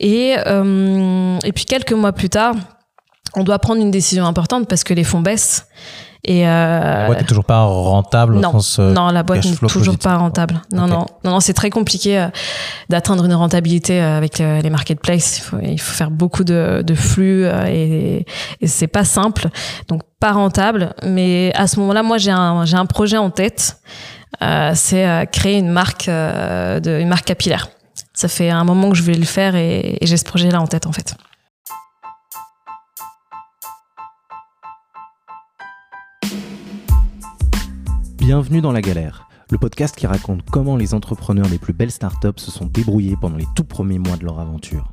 Et, et puis quelques mois plus tard, on doit prendre une décision importante parce que les fonds baissent. Et euh, la boîte n'est toujours pas rentable non, euh, non, la boîte n'est toujours pas rentable. Non, non, non, non c'est très compliqué euh, d'atteindre une rentabilité avec les marketplaces. Il faut, il faut faire beaucoup de, de flux et, et c'est pas simple. Donc pas rentable. Mais à ce moment-là, moi j'ai un j'ai un projet en tête. c'est créer une marque de une marque capillaire. Ça fait un moment que je voulais le faire et, j'ai ce projet-là en tête en fait. Bienvenue dans La Galère, le podcast qui raconte comment les entrepreneurs des plus belles startups se sont débrouillés pendant les tout premiers mois de leur aventure.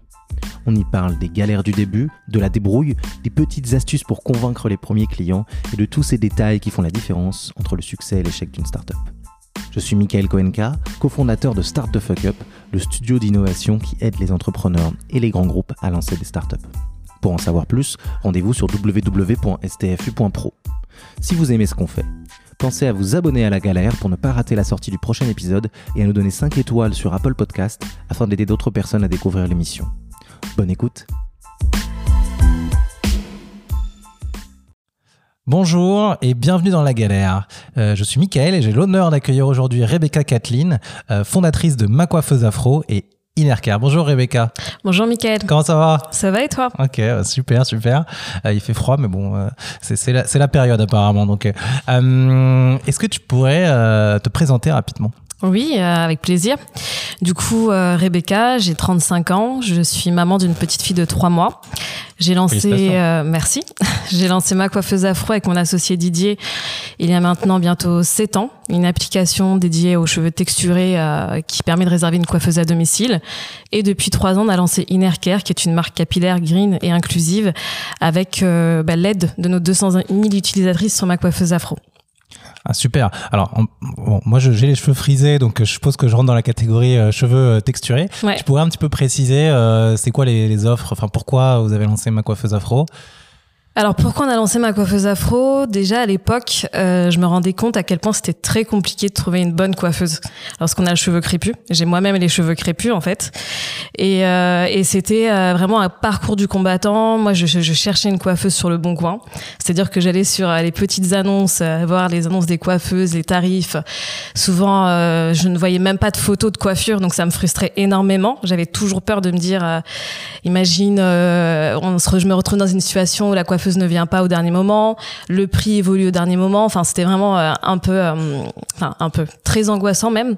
On y parle des galères du début, de la débrouille, des petites astuces pour convaincre les premiers clients et de tous ces détails qui font la différence entre le succès et l'échec d'une startup. Je suis Michael Koenka, cofondateur de Start the Fuck Up, le studio d'innovation qui aide les entrepreneurs et les grands groupes à lancer des startups. Pour en savoir plus, rendez-vous sur www.stfu.pro. Si vous aimez ce qu'on fait, pensez à vous abonner à la galère pour ne pas rater la sortie du prochain épisode et à nous donner 5 étoiles sur Apple Podcast afin d'aider d'autres personnes à découvrir l'émission. Bonne écoute Bonjour et bienvenue dans La Galère. Euh, je suis Mickaël et j'ai l'honneur d'accueillir aujourd'hui Rebecca Kathleen, euh, fondatrice de Ma Coiffeuse Afro et Inercare. Bonjour Rebecca. Bonjour Mickaël. Comment ça va? Ça va et toi? Ok, super, super. Euh, il fait froid, mais bon, euh, c'est la, la, période apparemment. Donc, euh, est-ce que tu pourrais te présenter rapidement? Oui, euh, avec plaisir. Du coup, euh, Rebecca, j'ai 35 ans, je suis maman d'une petite fille de 3 mois. J'ai lancé, euh, merci, j'ai lancé ma coiffeuse afro avec mon associé Didier il y a maintenant bientôt 7 ans, une application dédiée aux cheveux texturés qui permet de réserver une coiffeuse à domicile. Et depuis 3 ans, on a lancé Inner Care, qui est une marque capillaire, green et inclusive, avec bah, l'aide de nos 200 000 utilisatrices sur ma coiffeuse afro. Ah, super. Alors, moi, j'ai les cheveux frisés, donc je suppose que je rentre dans la catégorie euh, cheveux euh, texturés. Tu pourrais un petit peu préciser, euh, c'est quoi les, les offres? Enfin, pourquoi vous avez lancé ma coiffeuse afro? Alors pourquoi on a lancé ma coiffeuse afro? Déjà à l'époque, euh, je me rendais compte à quel point c'était très compliqué de trouver une bonne coiffeuse lorsqu'on a le cheveu crépus. J'ai moi-même les cheveux crépus en fait, et, euh, c'était euh, vraiment un parcours du combattant. Moi, je, je, cherchais une coiffeuse sur le bon coin, c'est-à-dire que j'allais sur les petites annonces, voir les annonces des coiffeuses, les tarifs. Souvent, je ne voyais même pas de photos de coiffure, donc ça me frustrait énormément. J'avais toujours peur de me dire, imagine, on se, je me retrouve dans une situation où la coiffeuse ne vient pas au dernier moment, le prix évolue au dernier moment. Enfin, c'était vraiment euh, un peu, euh, enfin, un peu très angoissant même.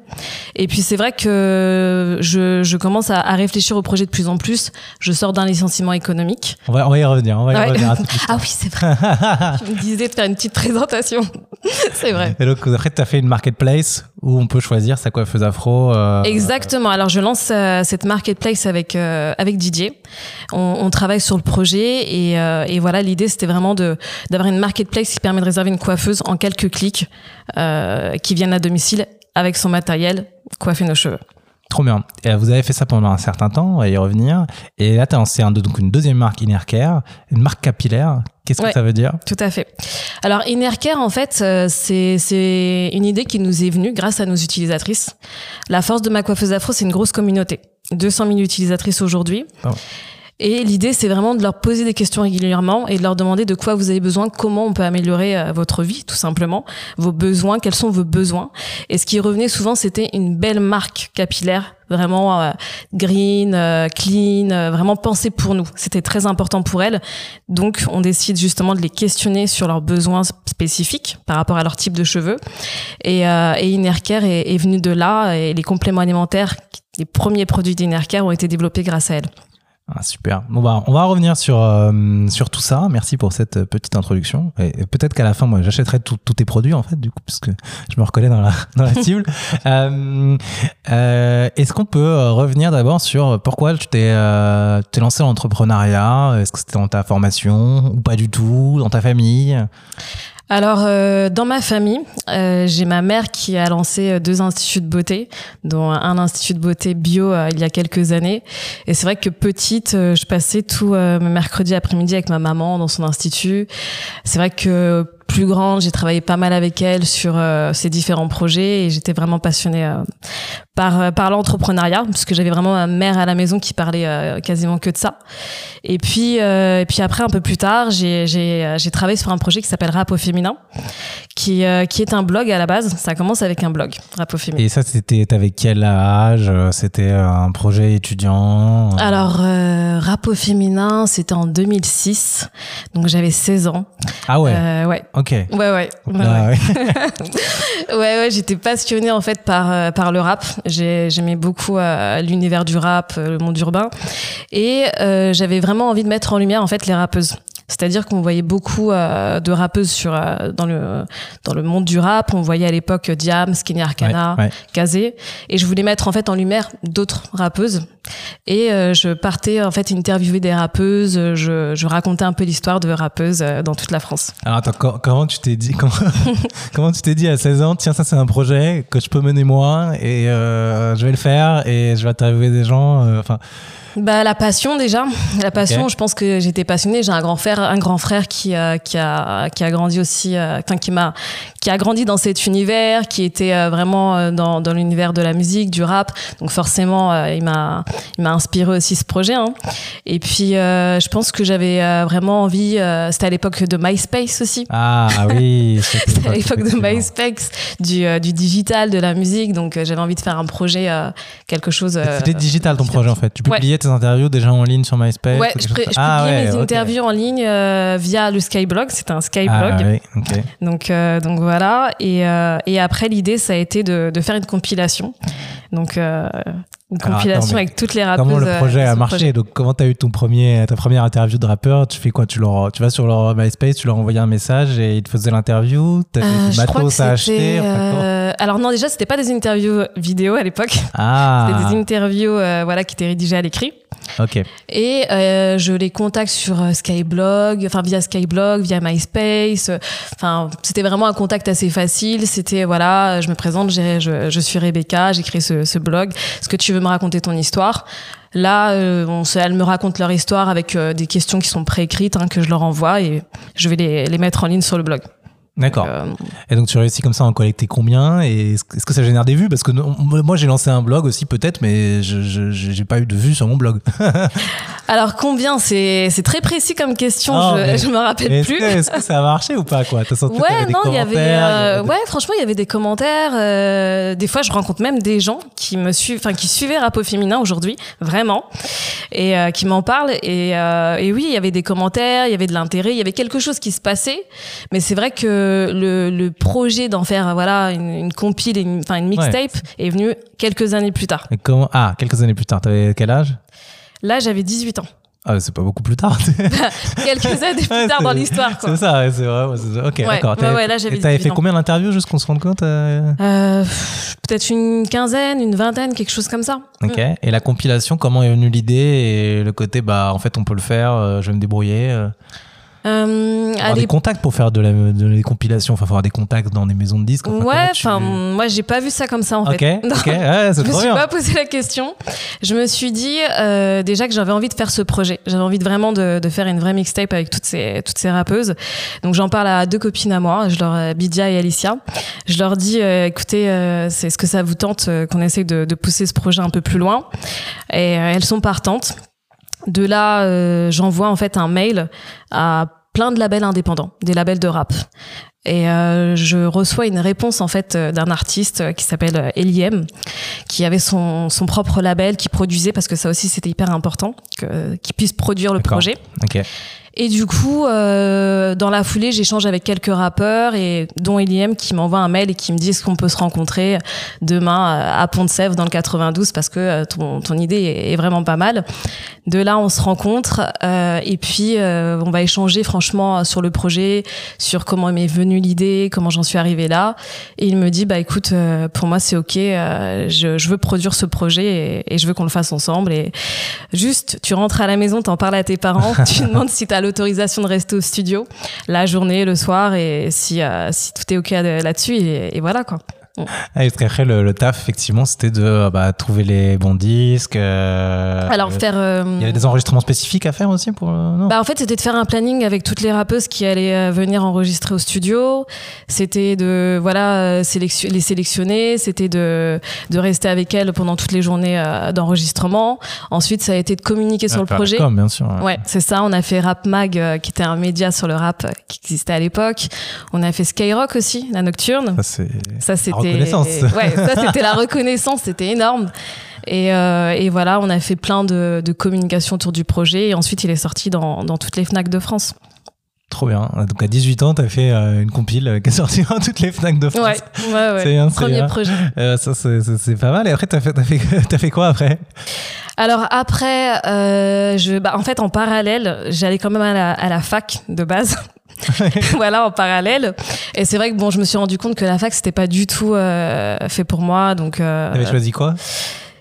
Et puis c'est vrai que je, je commence à, à, réfléchir au projet de plus en plus. Je sors d'un licenciement économique. On va, on va y revenir. On va y revenir ah oui, c'est vrai. je me disais de faire une petite présentation. c'est vrai. Et donc après, tu as fait une marketplace où on peut choisir sa coiffeuse afro. Euh, Exactement. Alors je lance cette marketplace avec avec Didier. On, on, travaille sur le projet et, et voilà l'idée c'était vraiment de d'avoir une marketplace qui permet de réserver une coiffeuse en quelques clics, euh, qui viennent à domicile avec son matériel, coiffer nos cheveux. Trop bien. Et vous avez fait ça pendant un certain temps, on va y revenir. Et là, tu as lancé un, donc une deuxième marque Innercare, une marque capillaire. Qu'est-ce que ça veut dire? Tout à fait. Alors Innercare, en fait, euh, c'est une idée qui nous est venue grâce à nos utilisatrices. La force de ma coiffeuse afro, c'est une grosse communauté. 200 000 utilisatrices aujourd'hui. Et l'idée, c'est vraiment de leur poser des questions régulièrement et de leur demander de quoi vous avez besoin, comment on peut améliorer euh, votre vie, tout simplement, vos besoins, quels sont vos besoins. Et ce qui revenait souvent, c'était une belle marque capillaire, vraiment euh, green, euh, clean, vraiment pensée pour nous. C'était très important pour elles. Donc, on décide justement de les questionner sur leurs besoins spécifiques par rapport à leur type de cheveux. Et, et Innercare est, est venu de là et les compléments alimentaires, les premiers produits d'Innercare ont été développés grâce à elles. Ah, super. Bon bah on va revenir sur euh, sur tout ça. Merci pour cette euh, petite introduction. Et, peut-être qu'à la fin, moi, j'achèterai tous tes produits en fait, du coup, puisque je me reconnais dans la dans la cible. euh, euh, Est-ce qu'on peut revenir d'abord sur pourquoi tu t'es euh, t'es lancé dans l'entrepreneuriat Est-ce que c'était dans ta formation ou pas du tout, dans ta famille? Alors, euh, dans ma famille, euh, j'ai ma mère qui a lancé euh, deux instituts de beauté, dont un institut de beauté bio il y a quelques années. Et c'est vrai que petite, je passais tous mes mercredis après-midi avec ma maman dans son institut. C'est vrai que plus grande. J'ai travaillé pas mal avec elle sur euh, ces différents projets et j'étais vraiment passionnée euh, par euh, par l'entrepreneuriat parce que j'avais vraiment ma mère à la maison qui parlait euh, quasiment que de ça. Et puis et puis après un peu plus tard, j'ai j'ai j'ai travaillé sur un projet qui s'appelle Rap au féminin, qui qui est un blog à la base. Ça commence avec un blog Rap au féminin. Et ça, c'était t'avais quel âge C'était un projet étudiant Alors, euh, rap au féminin, c'était en 2006, donc j'avais 16 ans. Ah ouais. Ouais. Ok. Ouais, ouais. Ouais, Ah ouais. ouais. ouais, j'étais passionnée en fait par, euh, par le rap. J'ai- J'aimais beaucoup euh, l'univers du rap, euh, le monde urbain. Et euh, j'avais vraiment envie de mettre en lumière en fait les rappeuses. C'est-à-dire qu'on voyait beaucoup euh, de rappeuses sur, euh, dans, le, dans le monde du rap. On voyait à l'époque Diam, Skinny Arcana, Ouais, ouais. Kazé. Et je voulais mettre en fait en lumière d'autres rappeuses. Et euh, je partais en fait interviewer des rappeuses. Je, je racontais un peu l'histoire de rappeuses euh, dans toute la France. Alors attends, co- comment tu t'es dit comment, comment tu t'es dit à 16 ans Tiens, ça c'est un projet que je peux mener moi et euh, je vais le faire et je vais interviewer des gens. euh, Enfin, Bah la passion déjà, la passion. Je pense que j'étais passionnée. J'ai un grand frère, un grand frère qui euh, qui a qui a grandi aussi, euh, qui m'a qui a grandi dans cet univers, qui était euh, vraiment euh, dans dans l'univers de la musique, du rap. Donc forcément, euh, il m'a il m'a inspiré aussi ce projet. hein. Et puis je pense que j'avais vraiment envie. C'était à l'époque de MySpace aussi. ah, ah oui. C'était à l'époque de. MySpace, du, du digital, de la musique. Donc j'avais envie de faire un projet, quelque chose. C'était digital ton projet en fait. Tu Ouais. Tes interviews déjà en ligne sur MySpace Ouais, ou je, chose je Ah publiais ouais, mes interviews en ligne euh, via le Skyblog. C'était un Skyblog. Ah oui, ok. Donc, euh, donc voilà. Et, euh, et après, l'idée, ça a été de, de faire une compilation. Donc, une Alors, compilation attends, avec toutes les rappeuses. Comment le projet a marché projet. Donc comment t'as eu ton premier, ta première interview de rappeur Tu fais quoi Tu leur, tu vas sur leur MySpace, tu leur envoyais un message et ils te faisaient l'interview. T'avais du matos à acheter. enfin, alors non, déjà, c'était pas des interviews vidéo à l'époque. Ah. C'était des interviews, euh, voilà, qui étaient rédigées à l'écrit. Ok. Et euh, je les contacte sur euh, Skyblog, enfin via Skyblog, via MySpace. Enfin, c'était vraiment un contact assez facile. C'était voilà, je me présente, je, je suis Rebecca, j'ai créé ce, ce blog. Est-ce que tu veux me raconter ton histoire? Là, euh, on se, elles me racontent leur histoire avec euh, des questions qui sont préécrites hein, que je leur envoie et je vais les, les mettre en ligne sur le blog. D'accord. Euh, Et donc tu réussis comme ça à en collecter combien Et est-ce que- ça génère des vues? Parce que moi j'ai lancé un blog aussi peut-être, mais je j'ai pas eu de vues sur mon blog. alors combien? C'est très précis comme question. Je, mais- je me rappelle plus. que, est-ce que ça a marché ou pas quoi? Senti Ouais, non, il y avait, y euh, avait des- ouais, franchement, il y avait des commentaires. euh, des fois, je rencontre même des gens qui me suivent, enfin, qui suivaient Rap au féminin aujourd'hui, vraiment, et euh, qui m'en parlent. Et, euh, et oui, il y avait des commentaires, il y avait de l'intérêt, il y avait quelque chose qui se passait. Mais c'est vrai que le, le projet d'en faire, voilà, une, une compile, une- enfin, une mixtape, est venu quelques années plus tard. Et comment Ah, quelques années plus tard. T'avais quel âge? Là, j'avais 18 ans. Ah, c'est pas beaucoup plus tard. Quelques années plus tard dans l'histoire. C'est ça, c'est vrai. Ok, Ouais, d'accord. ouais, ouais, là, j'avais et t'avais 18 fait combien d'interviews juste qu'on se rende compte euh? Euh, Peut-être une quinzaine, une vingtaine, quelque chose comme ça. Ok. Et la compilation, comment est venue l'idée et le côté, bah, en fait, on peut le faire, euh, je vais me débrouiller. Euh, Euh, avoir des contacts pour faire de la, de la compilation, enfin, faut avoir des contacts dans des maisons de disques. enfin, ouais, tu- enfin, moi, j'ai pas vu ça comme ça, en fait. Ok, ouais, c'est Je me suis bien. pas posé la question. Je me suis dit euh, déjà que j'avais envie de faire ce projet. J'avais envie de vraiment de, de faire une vraie mixtape avec toutes ces toutes ces rappeuses. Donc j'en parle à deux copines à moi, je leur euh, Bidia et Alicia. Je leur dis euh, écoutez, euh, c'est ce que ça vous tente euh, qu'on essaye de, de pousser ce projet un peu plus loin? Et euh, elles sont partantes. De là, euh, j'envoie en fait un mail à plein de labels indépendants, des labels de rap. Et euh, je reçois une réponse en fait euh, d'un artiste euh, qui s'appelle euh, Eliem, qui avait son, son propre label, qui produisait parce que ça aussi c'était hyper important, que- qu'il puisse produire le projet. Ok. Et du coup, euh, dans la foulée, j'échange avec quelques rappeurs et dont Eliem qui m'envoie un mail et qui me dit est-ce qu'on peut se rencontrer demain euh, à Pont-de-Sèvres dans le 92 parce que euh, ton, ton idée est, vraiment pas mal. De là, on se rencontre euh, et puis euh, on va échanger franchement sur le projet, sur comment m'est venue l'idée, comment j'en suis arrivée là. Et il me dit bah écoute, euh, pour moi c'est ok, euh, je, je veux produire ce projet et, et je veux qu'on le fasse ensemble. Et juste, tu rentres à la maison, t'en parles à tes parents, tu demandes si t'as l'autorisation de rester au studio la journée, le soir et si euh, si tout est ok là-dessus et, et voilà quoi. Ah, parce qu'après, le, le taf, effectivement, c'était de bah, trouver les bons disques. euh, Alors euh, faire. euh, Il y avait des enregistrements spécifiques à faire aussi pour. euh, non? Bah en fait c'était de faire un planning avec toutes les rappeuses qui allaient euh, venir enregistrer au studio. C'était de voilà euh, sélection- les sélectionner. C'était de de rester avec elles pendant toutes les journées euh, d'enregistrement. Ensuite ça a été de communiquer sur le Faire la projet. com, bien sûr. Ouais, c'est ça. On a fait Rap Mag, euh, qui était un média sur le rap euh, qui existait à l'époque. On a fait Skyrock aussi, la nocturne. Ça, c'est. C'était reconnaissance. Ouais, ça c'était la reconnaissance, c'était énorme. Et, euh, et voilà, on a fait plein de, de communication autour du projet et ensuite il est sorti dans, dans toutes les Fnac de France. Trop bien. Donc à 18 ans, t'as fait euh, une compile euh, qui est sortie dans toutes les Fnac de France. Ouais, ouais, ouais. C'est c'est Premier projet. Euh, ça, c'est- pas mal. Et après, fait, t'as fait, quoi après? Alors après, euh, je, bah, en fait, en parallèle, j'allais quand même à la, à la fac de base. voilà, en parallèle. Et c'est vrai que bon, je me suis rendu compte que la fac c'était pas du tout euh, fait pour moi. Donc euh, T'avais choisi quoi?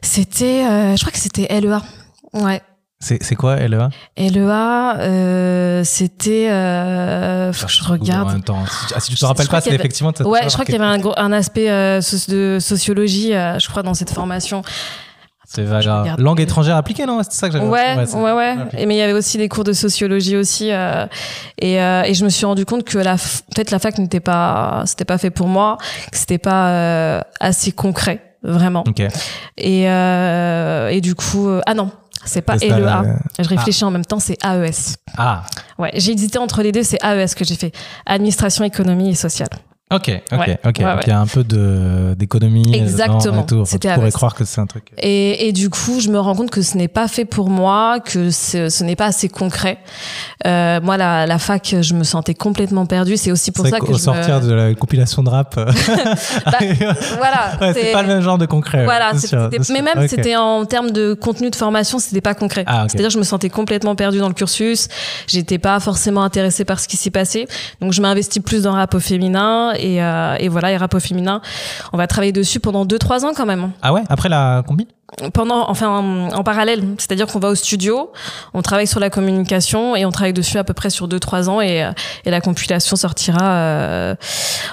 C'était, euh, je crois que c'était LEA. Ouais. C'est quoi LEA LEA, euh, c'était, euh, faut que je En regarde. même temps. Si, ah, si tu te rappelles pas, c'est avait- effectivement. Ouais, je crois qu'il y avait un, gros- un aspect euh, de sociologie, je crois, dans cette formation. C'est je regarde. Langue étrangère appliquée, non? C'est ça que j'avais Ouais, ouais, ouais. appliqué. Et mais il y avait aussi des cours de sociologie aussi, euh, et, euh, et je me suis rendu compte que la, f- peut-être la fac n'était pas, c'était pas fait pour moi, que c'était pas euh, assez concret, vraiment. Ok. Et, euh, et du coup, euh, ah non, c'est pas C'est ça, LEA. euh, Je réfléchis en même temps, c'est AES. Ah, Ouais, j'ai hésité entre les deux, c'est AES que j'ai fait, administration, économie et sociale. Ok, ok, Ouais, ok. ouais, Donc il y a un peu de d'économie. dedans Exactement. Enfin, C'était tu pourrais croire que c'est un truc. Et, et du coup, je me rends compte que ce n'est pas fait pour moi, que ce, n'est pas assez concret. Euh, moi, la, la fac, je me sentais complètement perdue. C'est aussi pour ça vrai que qu'au je sortir me... de la compilation de rap. euh, Voilà. ouais, c'est pas le même genre de concret. Voilà, sûr, mais même Ok. c'était en termes de contenu de formation, c'était pas concret. Ah, ok. C'est-à-dire, je me sentais complètement perdue dans le cursus. J'étais pas forcément intéressée par ce qui s'y passait. Donc, je m'investis plus dans le rap au féminin et, euh, et voilà, et rap au féminin. On va travailler dessus pendant 2-3 ans quand même. Ah ouais? Après la combi? Pendant enfin en, en parallèle c'est-à-dire qu'on va au studio on travaille sur la communication et on travaille dessus à peu près sur 2-3 ans et, euh, et la compilation sortira euh,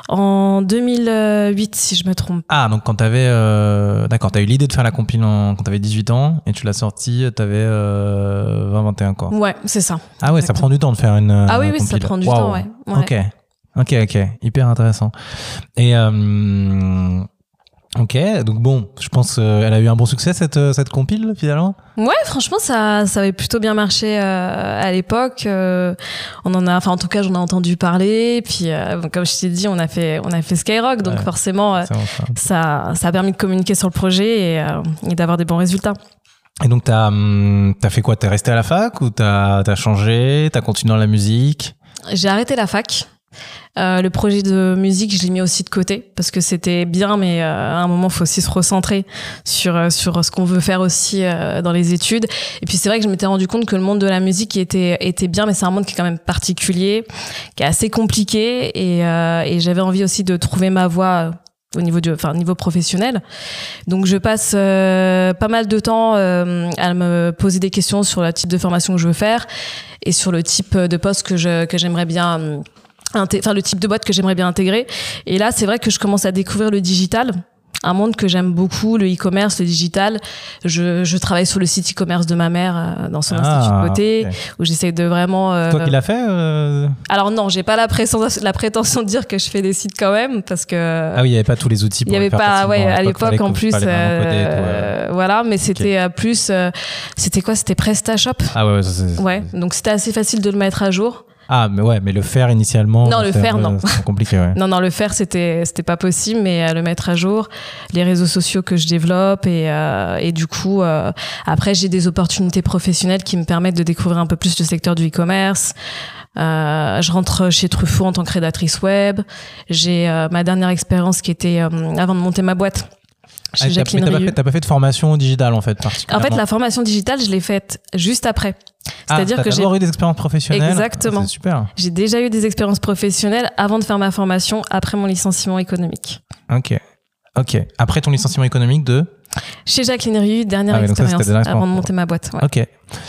en 2008 si je me trompe Ah, donc quand t'avais. Euh... D'accord, t'as eu l'idée de faire la compile en- quand t'avais 18 ans et tu l'as sortie, t'avais euh, 20-21 quoi. ouais c'est ça Ah ouais, ça prend du temps de faire une. ah oui oui ça prend du temps ouais, Ouais. Ok, ok, ok, hyper intéressant. Et euh, ok, donc bon, je pense qu'elle a eu un bon succès cette euh, cette compile finalement? Ouais, franchement, ça, ça avait plutôt bien marché euh, à l'époque. Euh, on en a, enfin, en tout cas, j'en ai entendu parler. Puis, euh, comme je t'ai dit, on a fait, on a fait Skyrock, donc Ouais. forcément, euh, ça. ça, a permis de communiquer sur le projet et, euh, et d'avoir des bons résultats. Et donc t'as hum, t'as fait quoi? T'es resté à la fac ou t'as as changé? T'as continué dans la musique? J'ai arrêté la fac. Euh, le projet de musique, je l'ai mis aussi de côté parce que c'était bien, mais euh, à un moment, il faut aussi se recentrer sur euh, sur ce qu'on veut faire aussi euh, dans les études. Et puis c'est vrai que je m'étais rendu compte que le monde de la musique était était bien, mais c'est un monde qui est quand même particulier, qui est assez compliqué, et, euh, et j'avais envie aussi de trouver ma voie au niveau du enfin niveau professionnel donc je passe euh, pas mal de temps euh, à me poser des questions sur le type de formation que je veux faire et sur le type de poste que je que j'aimerais bien enfin le type de boîte que j'aimerais bien intégrer et là c'est vrai que je commence à découvrir le digital un monde que j'aime beaucoup, le e-commerce, le digital. Je, je travaille sur le site e-commerce de ma mère euh, dans son institut de beauté, Ah, où j'essaie de vraiment. euh, Toi qui l'as fait euh, Alors non, j'ai pas la, prétention- la prétention de dire que je fais des sites quand même, parce que Ah oui, il n'y avait pas tous les outils. il pour y le avait pas ouais à l'époque en plus et tout, ouais. euh, voilà mais c'était euh, plus euh, c'était quoi? C'était PrestaShop? Ah ouais, ouais, ouais donc c'était assez facile de le mettre à jour Ah mais ouais, mais le faire initialement. Non, le faire, peu- non. C'est compliqué, ouais. non non le faire c'était c'était pas possible mais euh, le mettre à jour les réseaux sociaux que je développe et euh, et du coup euh, après j'ai des opportunités professionnelles qui me permettent de découvrir un peu plus le secteur du e-commerce euh, je rentre chez Truffaut en tant que rédactrice web. J'ai euh, ma dernière expérience qui était euh, avant de monter ma boîte Ah, chez Jacqueline mais t'as pas, fait, t'as pas fait de formation digitale en fait, En particulièrement. fait, la formation digitale, je l'ai faite juste après. Ah, C'est-à-dire t'as que j'ai eu des expériences professionnelles. Exactement. Ah, C'est super. j'ai déjà eu des expériences professionnelles avant de faire ma formation après mon licenciement économique. Ok. Ok. Après ton licenciement économique de. Chez Jacqueline Rieu, dernière Ah expérience dernière avant de monter ma boîte. ouais. Ok.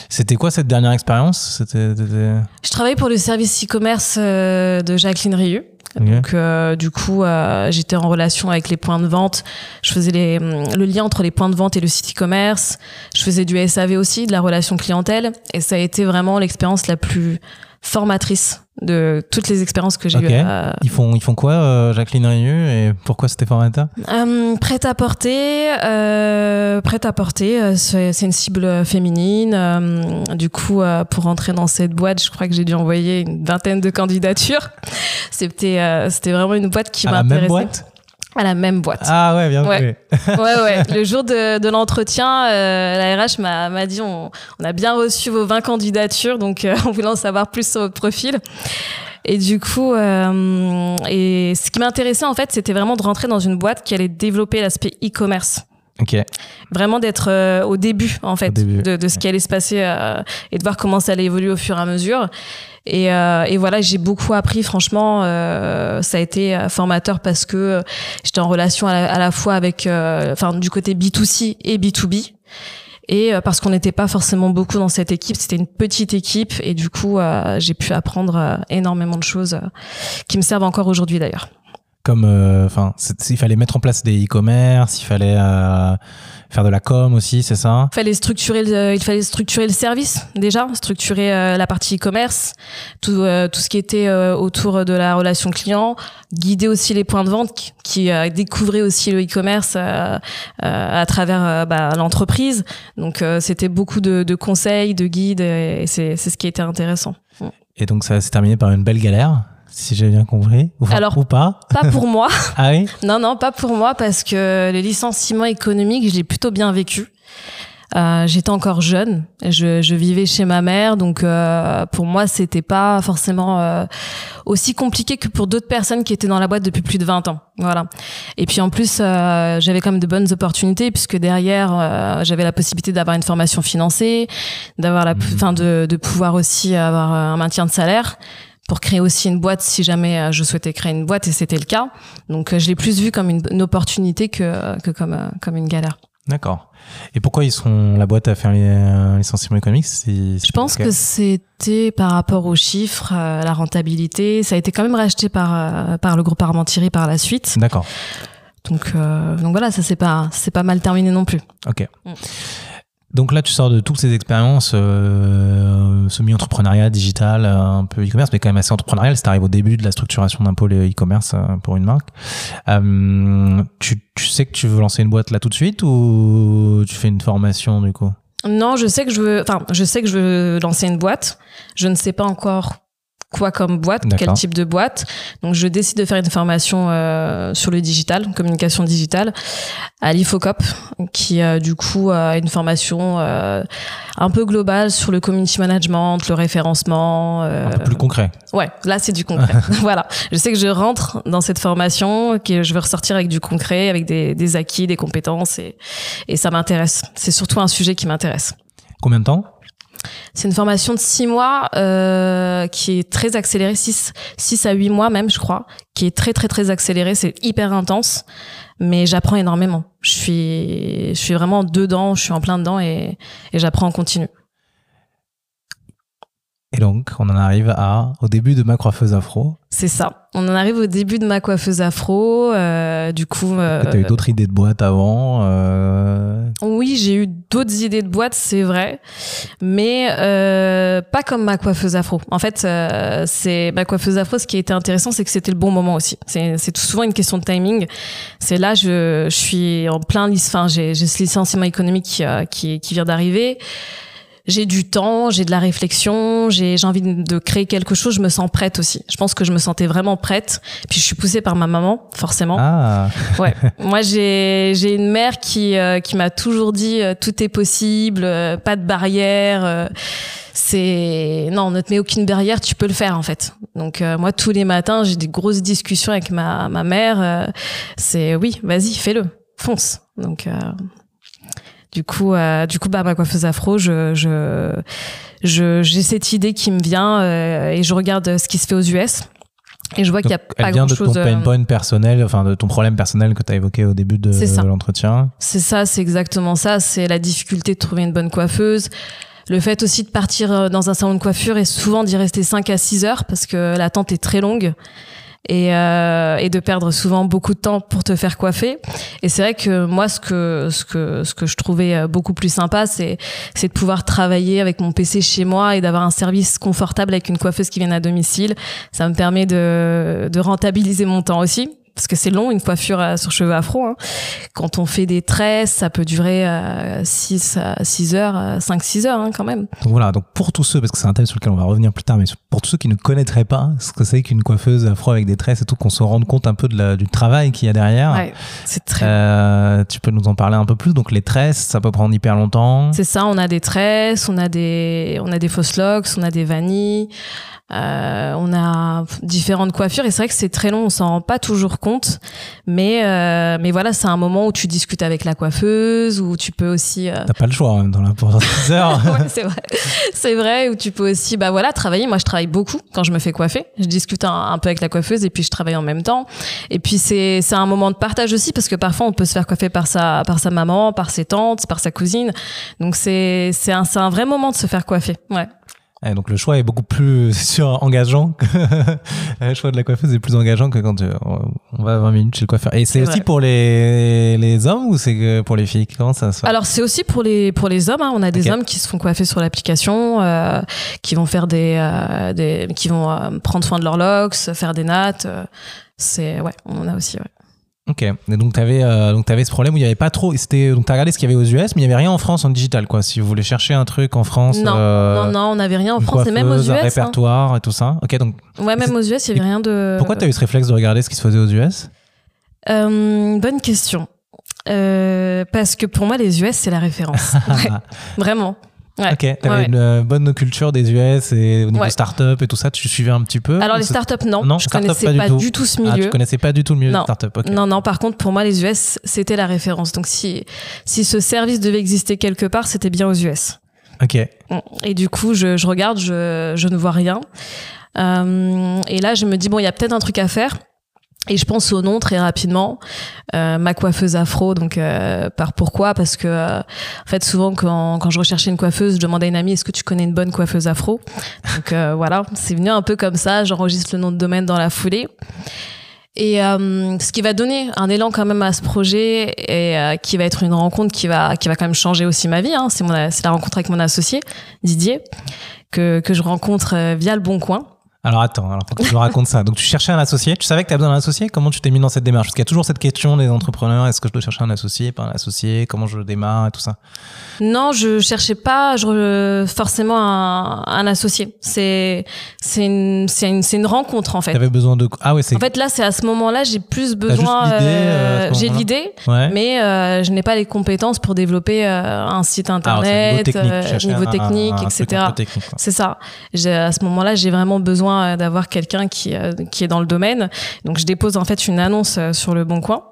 C'était quoi cette dernière expérience? Je travaille pour le service e-commerce euh, de Jacqueline Rieu. Donc euh, du coup, euh, j'étais en relation avec les points de vente. Je faisais les, le lien entre les points de vente et le site e-commerce. Je faisais du SAV aussi, de la relation clientèle. Et ça a été vraiment l'expérience la plus formatrice de toutes les expériences que j'ai eues. euh, Ils font, ils font quoi, euh, Jacqueline Rieu, et pourquoi c'était formateur Euh, prête à porter, euh, prête à porter, euh, c'est c'est une cible féminine. euh, du coup, euh, pour rentrer dans cette boîte, je crois que j'ai dû envoyer une vingtaine de candidatures. C'était, euh, c'était vraiment une boîte qui À la m'intéressait. même boîte? À la même boîte. Ah ouais, bien Ouais. joué. Ouais, ouais. Le jour de, de l'entretien, euh, la RH m'a dit on, on a bien reçu vos 20 candidatures, donc euh, on voulait en savoir plus sur votre profil. Et du coup, euh, et ce qui m'intéressait en fait, c'était vraiment de rentrer dans une boîte qui allait développer l'aspect e-commerce. Ok. Vraiment d'être euh, au début en fait début, de, de ce qui allait se passer euh, et de voir comment ça allait évoluer au fur et à mesure. Et, euh, et voilà, j'ai beaucoup appris. Franchement, euh, ça a été euh, formateur parce que euh, j'étais en relation à la, à la fois avec, euh, enfin, du côté B2C et B2B. Et parce qu'on n'était pas forcément beaucoup dans cette équipe, c'était une petite équipe et du coup, euh, j'ai pu apprendre énormément de choses qui me servent encore aujourd'hui d'ailleurs. Comme, euh, enfin, c'est- il fallait mettre en place des e-commerce, il fallait euh, faire de la com aussi, c'est ça? Il fallait structurer le, il fallait structurer le service déjà, structurer euh, la partie e-commerce, tout, euh, tout ce qui était euh, autour de la relation client, guider aussi les points de vente qui, euh, découvraient aussi le e-commerce euh, euh, à travers euh, bah, l'entreprise. Donc euh, c'était beaucoup de, de conseils, de guides et c'est c'est ce qui était intéressant. Et donc ça s'est terminé par une belle galère, si j'ai bien compris. Ou, Alors- ou pas Pas pour moi. Ah oui Non, non, pas pour moi parce que les licenciements économiques, je l'ai plutôt bien vécu. Euh, J'étais encore jeune, je, je vivais chez ma mère, donc euh, pour moi c'était pas forcément euh, aussi compliqué que pour d'autres personnes qui étaient dans la boîte depuis plus de 20 ans. Voilà. Et puis en plus euh, j'avais quand même de bonnes opportunités puisque derrière euh, j'avais la possibilité d'avoir une formation financée, d'avoir la, enfin de, de pouvoir aussi avoir un maintien de salaire pour créer aussi une boîte si jamais euh, je souhaitais créer une boîte et c'était le cas. Donc euh, je l'ai plus vu comme une, une opportunité que, que comme, euh, comme une galère. D'accord. Et pourquoi ils sont la boîte à faire les, un licenciement économique Je pense que c'était par rapport aux chiffres, euh, la rentabilité. Ça a été quand même racheté par, euh, par le groupe Armentieri par la suite. D'accord. Donc, euh, donc voilà, ça c'est pas, c'est pas mal terminé non plus. Ok. Mm. Donc là, tu sors de toutes ces expériences euh, semi-entrepreneuriat, digital, euh, un peu e-commerce, mais quand même assez entrepreneurial. C'est arrivé au début de la structuration d'un pôle e-commerce euh, pour une marque. Euh, tu, tu sais que tu veux lancer une boîte là tout de suite ou tu fais une formation du coup? Non, je sais que je veux, enfin, je sais que je veux lancer une boîte. Je ne sais pas encore quoi comme boîte, quel type de boîte. Donc, je décide de faire une formation euh, sur le digital, communication digitale, à l'IFOCOP, qui euh, du coup a une formation euh, un peu globale sur le community management, le référencement. euh, Un peu plus concret. Ouais, là c'est du concret. voilà. Je sais que je rentre dans cette formation, que je vais ressortir avec du concret, avec des, des acquis, des compétences, et, et ça m'intéresse. C'est surtout un sujet qui m'intéresse. Combien de temps? C'est une formation de six mois euh, qui est très accélérée, six, six à huit mois même, je crois, qui est très très très accélérée. C'est hyper intense, mais j'apprends énormément. Je suis, je suis vraiment dedans, je suis en plein dedans et, et j'apprends en continu. Et donc, on en arrive à, au début de ma coiffeuse afro. C'est ça. On en arrive au début de ma coiffeuse afro. euh, du coup, euh, Tu as eu d'autres idées de boîte avant. euh, oui, j'ai eu d'autres idées de boîte, c'est vrai, mais pas comme ma coiffeuse afro. En fait, c'est ma coiffeuse afro. Ce qui était intéressant, c'est que c'était le bon moment aussi. C'est souvent une question de timing. C'est là, je, je suis en plein Enfin, j'ai ce licenciement économique qui, qui, qui vient d'arriver. J'ai du temps, j'ai de la réflexion, j'ai j'ai envie de de créer quelque chose. Je me sens prête aussi. Je pense que je me sentais vraiment prête. Puis je suis poussée par ma maman, forcément. Ah, Ouais. Moi, j'ai j'ai une mère qui euh, qui m'a toujours dit euh, tout est possible, euh, pas de barrière. euh, c'est non, ne te mets aucune barrière, tu peux le faire en fait. Donc euh, moi, tous les matins, j'ai des grosses discussions avec ma ma mère. euh, c'est oui, vas-y, fais-le, fonce. Donc euh, du coup, euh, du coup, bah ma coiffeuse afro, je je je- j'ai cette idée qui me vient euh, et je regarde ce qui se fait aux US. Et je vois qu'il y a donc, pas elle vient grand de ton pain point personnel, enfin de ton problème personnel que tu as évoqué au début de, l'entretien. C'est ça, c'est exactement ça. C'est la difficulté de trouver une bonne coiffeuse. Le fait aussi de partir euh, dans un salon de coiffure et souvent d'y rester 5 à 6 heures parce que l'attente est très longue. Et, euh, et de perdre souvent beaucoup de temps pour te faire coiffer. Et c'est vrai que moi, ce que ce que ce que je trouvais euh, beaucoup plus sympa, c'est c'est de pouvoir travailler avec mon PC chez moi et d'avoir un service confortable avec une coiffeuse qui vient à domicile. Ça me permet de de rentabiliser mon temps aussi parce que c'est long une coiffure euh, sur cheveux afro. Hein. Quand on fait des tresses, ça peut durer euh, 6, 6 heures, 5-6 heures hein, quand même. Donc voilà, donc pour tous ceux, parce que c'est un thème sur lequel on va revenir plus tard, mais pour tous ceux qui ne connaîtraient pas ce que c'est qu'une coiffeuse afro avec des tresses et tout, qu'on se rende compte un peu de la, du travail qu'il y a derrière. Ouais, c'est très. Euh, tu peux nous en parler un peu plus? Donc les tresses, ça peut prendre hyper longtemps. C'est ça, on a des tresses, on a des, on a des fausses locks, on a des vanilles. Euh, on a différentes coiffures et c'est vrai que c'est très long, on s'en rend pas toujours compte, mais euh, mais voilà, c'est un moment où tu discutes avec la coiffeuse, où tu peux aussi. Euh... T'as pas le choix hein, dans la pendant 6 heures. ouais, c'est vrai, c'est vrai, où tu peux aussi, bah voilà, travailler. Moi, je travaille beaucoup quand je me fais coiffer. Je discute un, un, peu avec la coiffeuse et puis je travaille en même temps. Et puis c'est c'est un moment de partage aussi parce que parfois on peut se faire coiffer par sa par sa maman, par ses tantes, par sa cousine. Donc c'est c'est un c'est un vrai moment de se faire coiffer. Ouais. Et donc le choix est beaucoup plus sûr engageant. Que le choix de la coiffeuse est plus engageant que quand tu, on va 20 minutes chez le coiffeur. Et c'est aussi vrai. pour les, les hommes ou c'est pour les filles? Comment ça se fait? Alors c'est aussi pour les pour les hommes. Hein. On a des okay. hommes qui se font coiffer sur l'application, euh, qui vont faire des, euh, des qui vont euh, prendre soin de leurs locks, faire des nattes. c'est ouais, on a aussi. Ouais. Ok, et donc tu avais, euh, donc avais ce problème où il n'y avait pas trop. C'était, donc tu as regardé ce qu'il y avait aux US, mais il n'y avait rien en France en digital, quoi. Si vous voulez chercher un truc en France. Non, euh, non, non, on n'avait rien en France, et même aux US. Un répertoire hein. et tout ça. Ok, donc. Ouais, même aux US, il n'y avait rien de. Pourquoi tu as eu ce réflexe de regarder ce qui se faisait aux US? Euh, Bonne question. parce que pour moi, les US, c'est la référence. vraiment. Ouais, ok, t'avais ouais. une euh, bonne culture des US et au niveau start-up et tout ça, tu suivais un petit peu Alors les startups, non. Non, je start-up, connaissais pas du pas, tout. du tout ce Ah, milieu. tu connaissais pas du tout le milieu Non. des start-up, ok. Non, non, par contre, pour moi, les US, c'était la référence. Donc, si, si ce service devait exister quelque part, c'était bien aux US. Ok. Et du coup, je, je regarde, je, je ne vois rien. Euh, et là, je me dis, bon, il y a peut-être un truc à faire. Et je pense au nom très rapidement, euh, ma coiffeuse afro. Donc euh, par pourquoi? Parce que euh, en fait souvent quand, quand je recherchais une coiffeuse, je demandais à une amie est-ce que tu connais une bonne coiffeuse afro? Donc euh, voilà, c'est venu un peu comme ça. J'enregistre le nom de domaine dans la foulée. Et euh, ce qui va donner un élan quand même à ce projet et euh, qui va être une rencontre qui va qui va quand même changer aussi ma vie. Hein. C'est la rencontre avec mon associé Didier que que je rencontre via le Bon Coin. Alors attends, alors faut que tu me racontes ça. Donc tu cherchais un associé, tu savais que tu as besoin d'un associé, comment tu t'es mis dans cette démarche? Parce qu'il y a toujours cette question des entrepreneurs, est-ce que je dois chercher un associé, pas un associé, comment je démarre et tout ça? Non, je cherchais pas je, forcément un, un associé. C'est c'est une rencontre en fait. Tu avais besoin de Ah ouais, c'est En fait là, c'est à ce moment-là, j'ai plus besoin l'idée, euh, ce j'ai l'idée ouais. mais euh, je n'ai pas les compétences pour développer euh, un site internet, niveau technique, euh, tu cherchais niveau un- technique, un- etc. C'est ça. À ce moment-là, j'ai vraiment besoin euh, d'avoir quelqu'un qui, euh, qui est dans le domaine. Donc, je dépose en fait une annonce euh, sur le Bon Coin.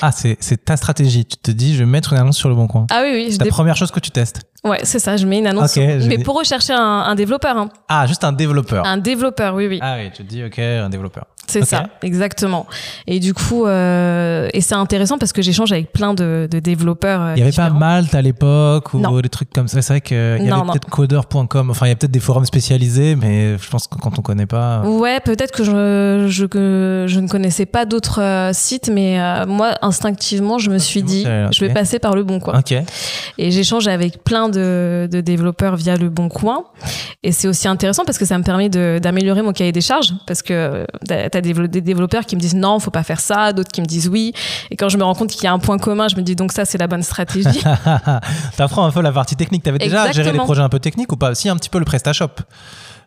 Ah, c'est ta stratégie. Tu te dis, je vais mettre une annonce sur le bon coin. Ah oui, oui, C'est la dé- première chose que tu testes. ouais, c'est ça. Je mets une annonce. Mais pour rechercher un, un développeur, hein. Ah, juste un développeur. un développeur, oui, oui. Ah oui, tu te dis, ok, un développeur. C'est ça, exactement. Et du coup, euh, et c'est intéressant parce que j'échange avec plein de, de développeurs. euh, Il y avait pas. Malte à l'époque ou Non. des trucs comme ça. C'est vrai qu'il y avait Non, non. peut-être coder.com. Enfin, il y a peut-être des forums spécialisés, mais je pense que quand on connaît pas. Ouais, peut-être que je, je, que je ne connaissais pas d'autres euh, sites, mais euh, moi, instinctivement, je me suis dit, je vais passer par le bon coin. Ok. Et j'échange avec plein de, de développeurs via le bon coin. Et c'est aussi intéressant parce que ça me permet d'améliorer mon cahier des charges. Parce que t'as des, des développeurs qui me disent non, faut pas faire ça, d'autres qui me disent oui. Et quand je me rends compte qu'il y a un point commun, je me dis donc ça, c'est la bonne stratégie. T'apprends un peu la partie technique. T'avais déjà géré des Exactement. projets un peu techniques ou pas? Si, un petit peu le PrestaShop.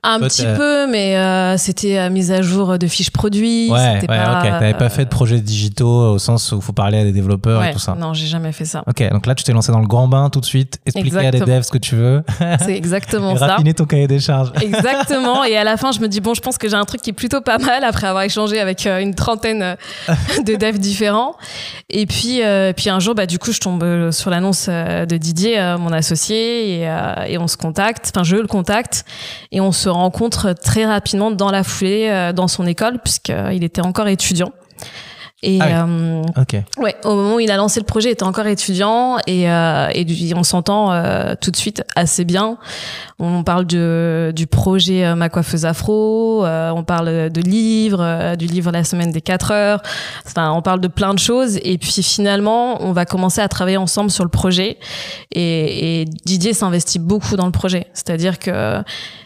Un Toi, petit peu, mais euh, c'était euh, mise à jour de fiches produits. Ouais, ouais, pas, ok. T'avais pas euh, fait de projets digitaux au sens où il faut parler à des développeurs ouais, et tout ça. Non, j'ai jamais fait ça. Ok, donc là, tu t'es lancé dans le grand bain tout de suite, expliquer à des devs ce que tu veux, C'est exactement et ça. raffiner ton cahier des charges. Exactement. Et à la fin, je me dis, bon, je pense que j'ai un truc qui est plutôt pas mal après avoir échangé avec euh, une trentaine euh, de devs différents. Et puis, euh, puis un jour, bah, du coup, je tombe euh, sur l'annonce euh, de Didier, euh, mon associé, et, euh, et on se contacte. Enfin, je le contacte et on se rencontre très rapidement dans la foulée euh, dans son école puisqu'il était encore étudiant. Et Ah euh, ouais, au moment où il a lancé le projet, il était encore étudiant et, euh, et on s'entend euh, tout de suite assez bien. On parle de, du projet euh, Ma coiffeuse afro, euh, on parle de livres, euh, du livre La semaine des 4 heures. Enfin, on parle de plein de choses et puis finalement, on va commencer à travailler ensemble sur le projet. Et, et Didier s'investit beaucoup dans le projet. C'est-à-dire que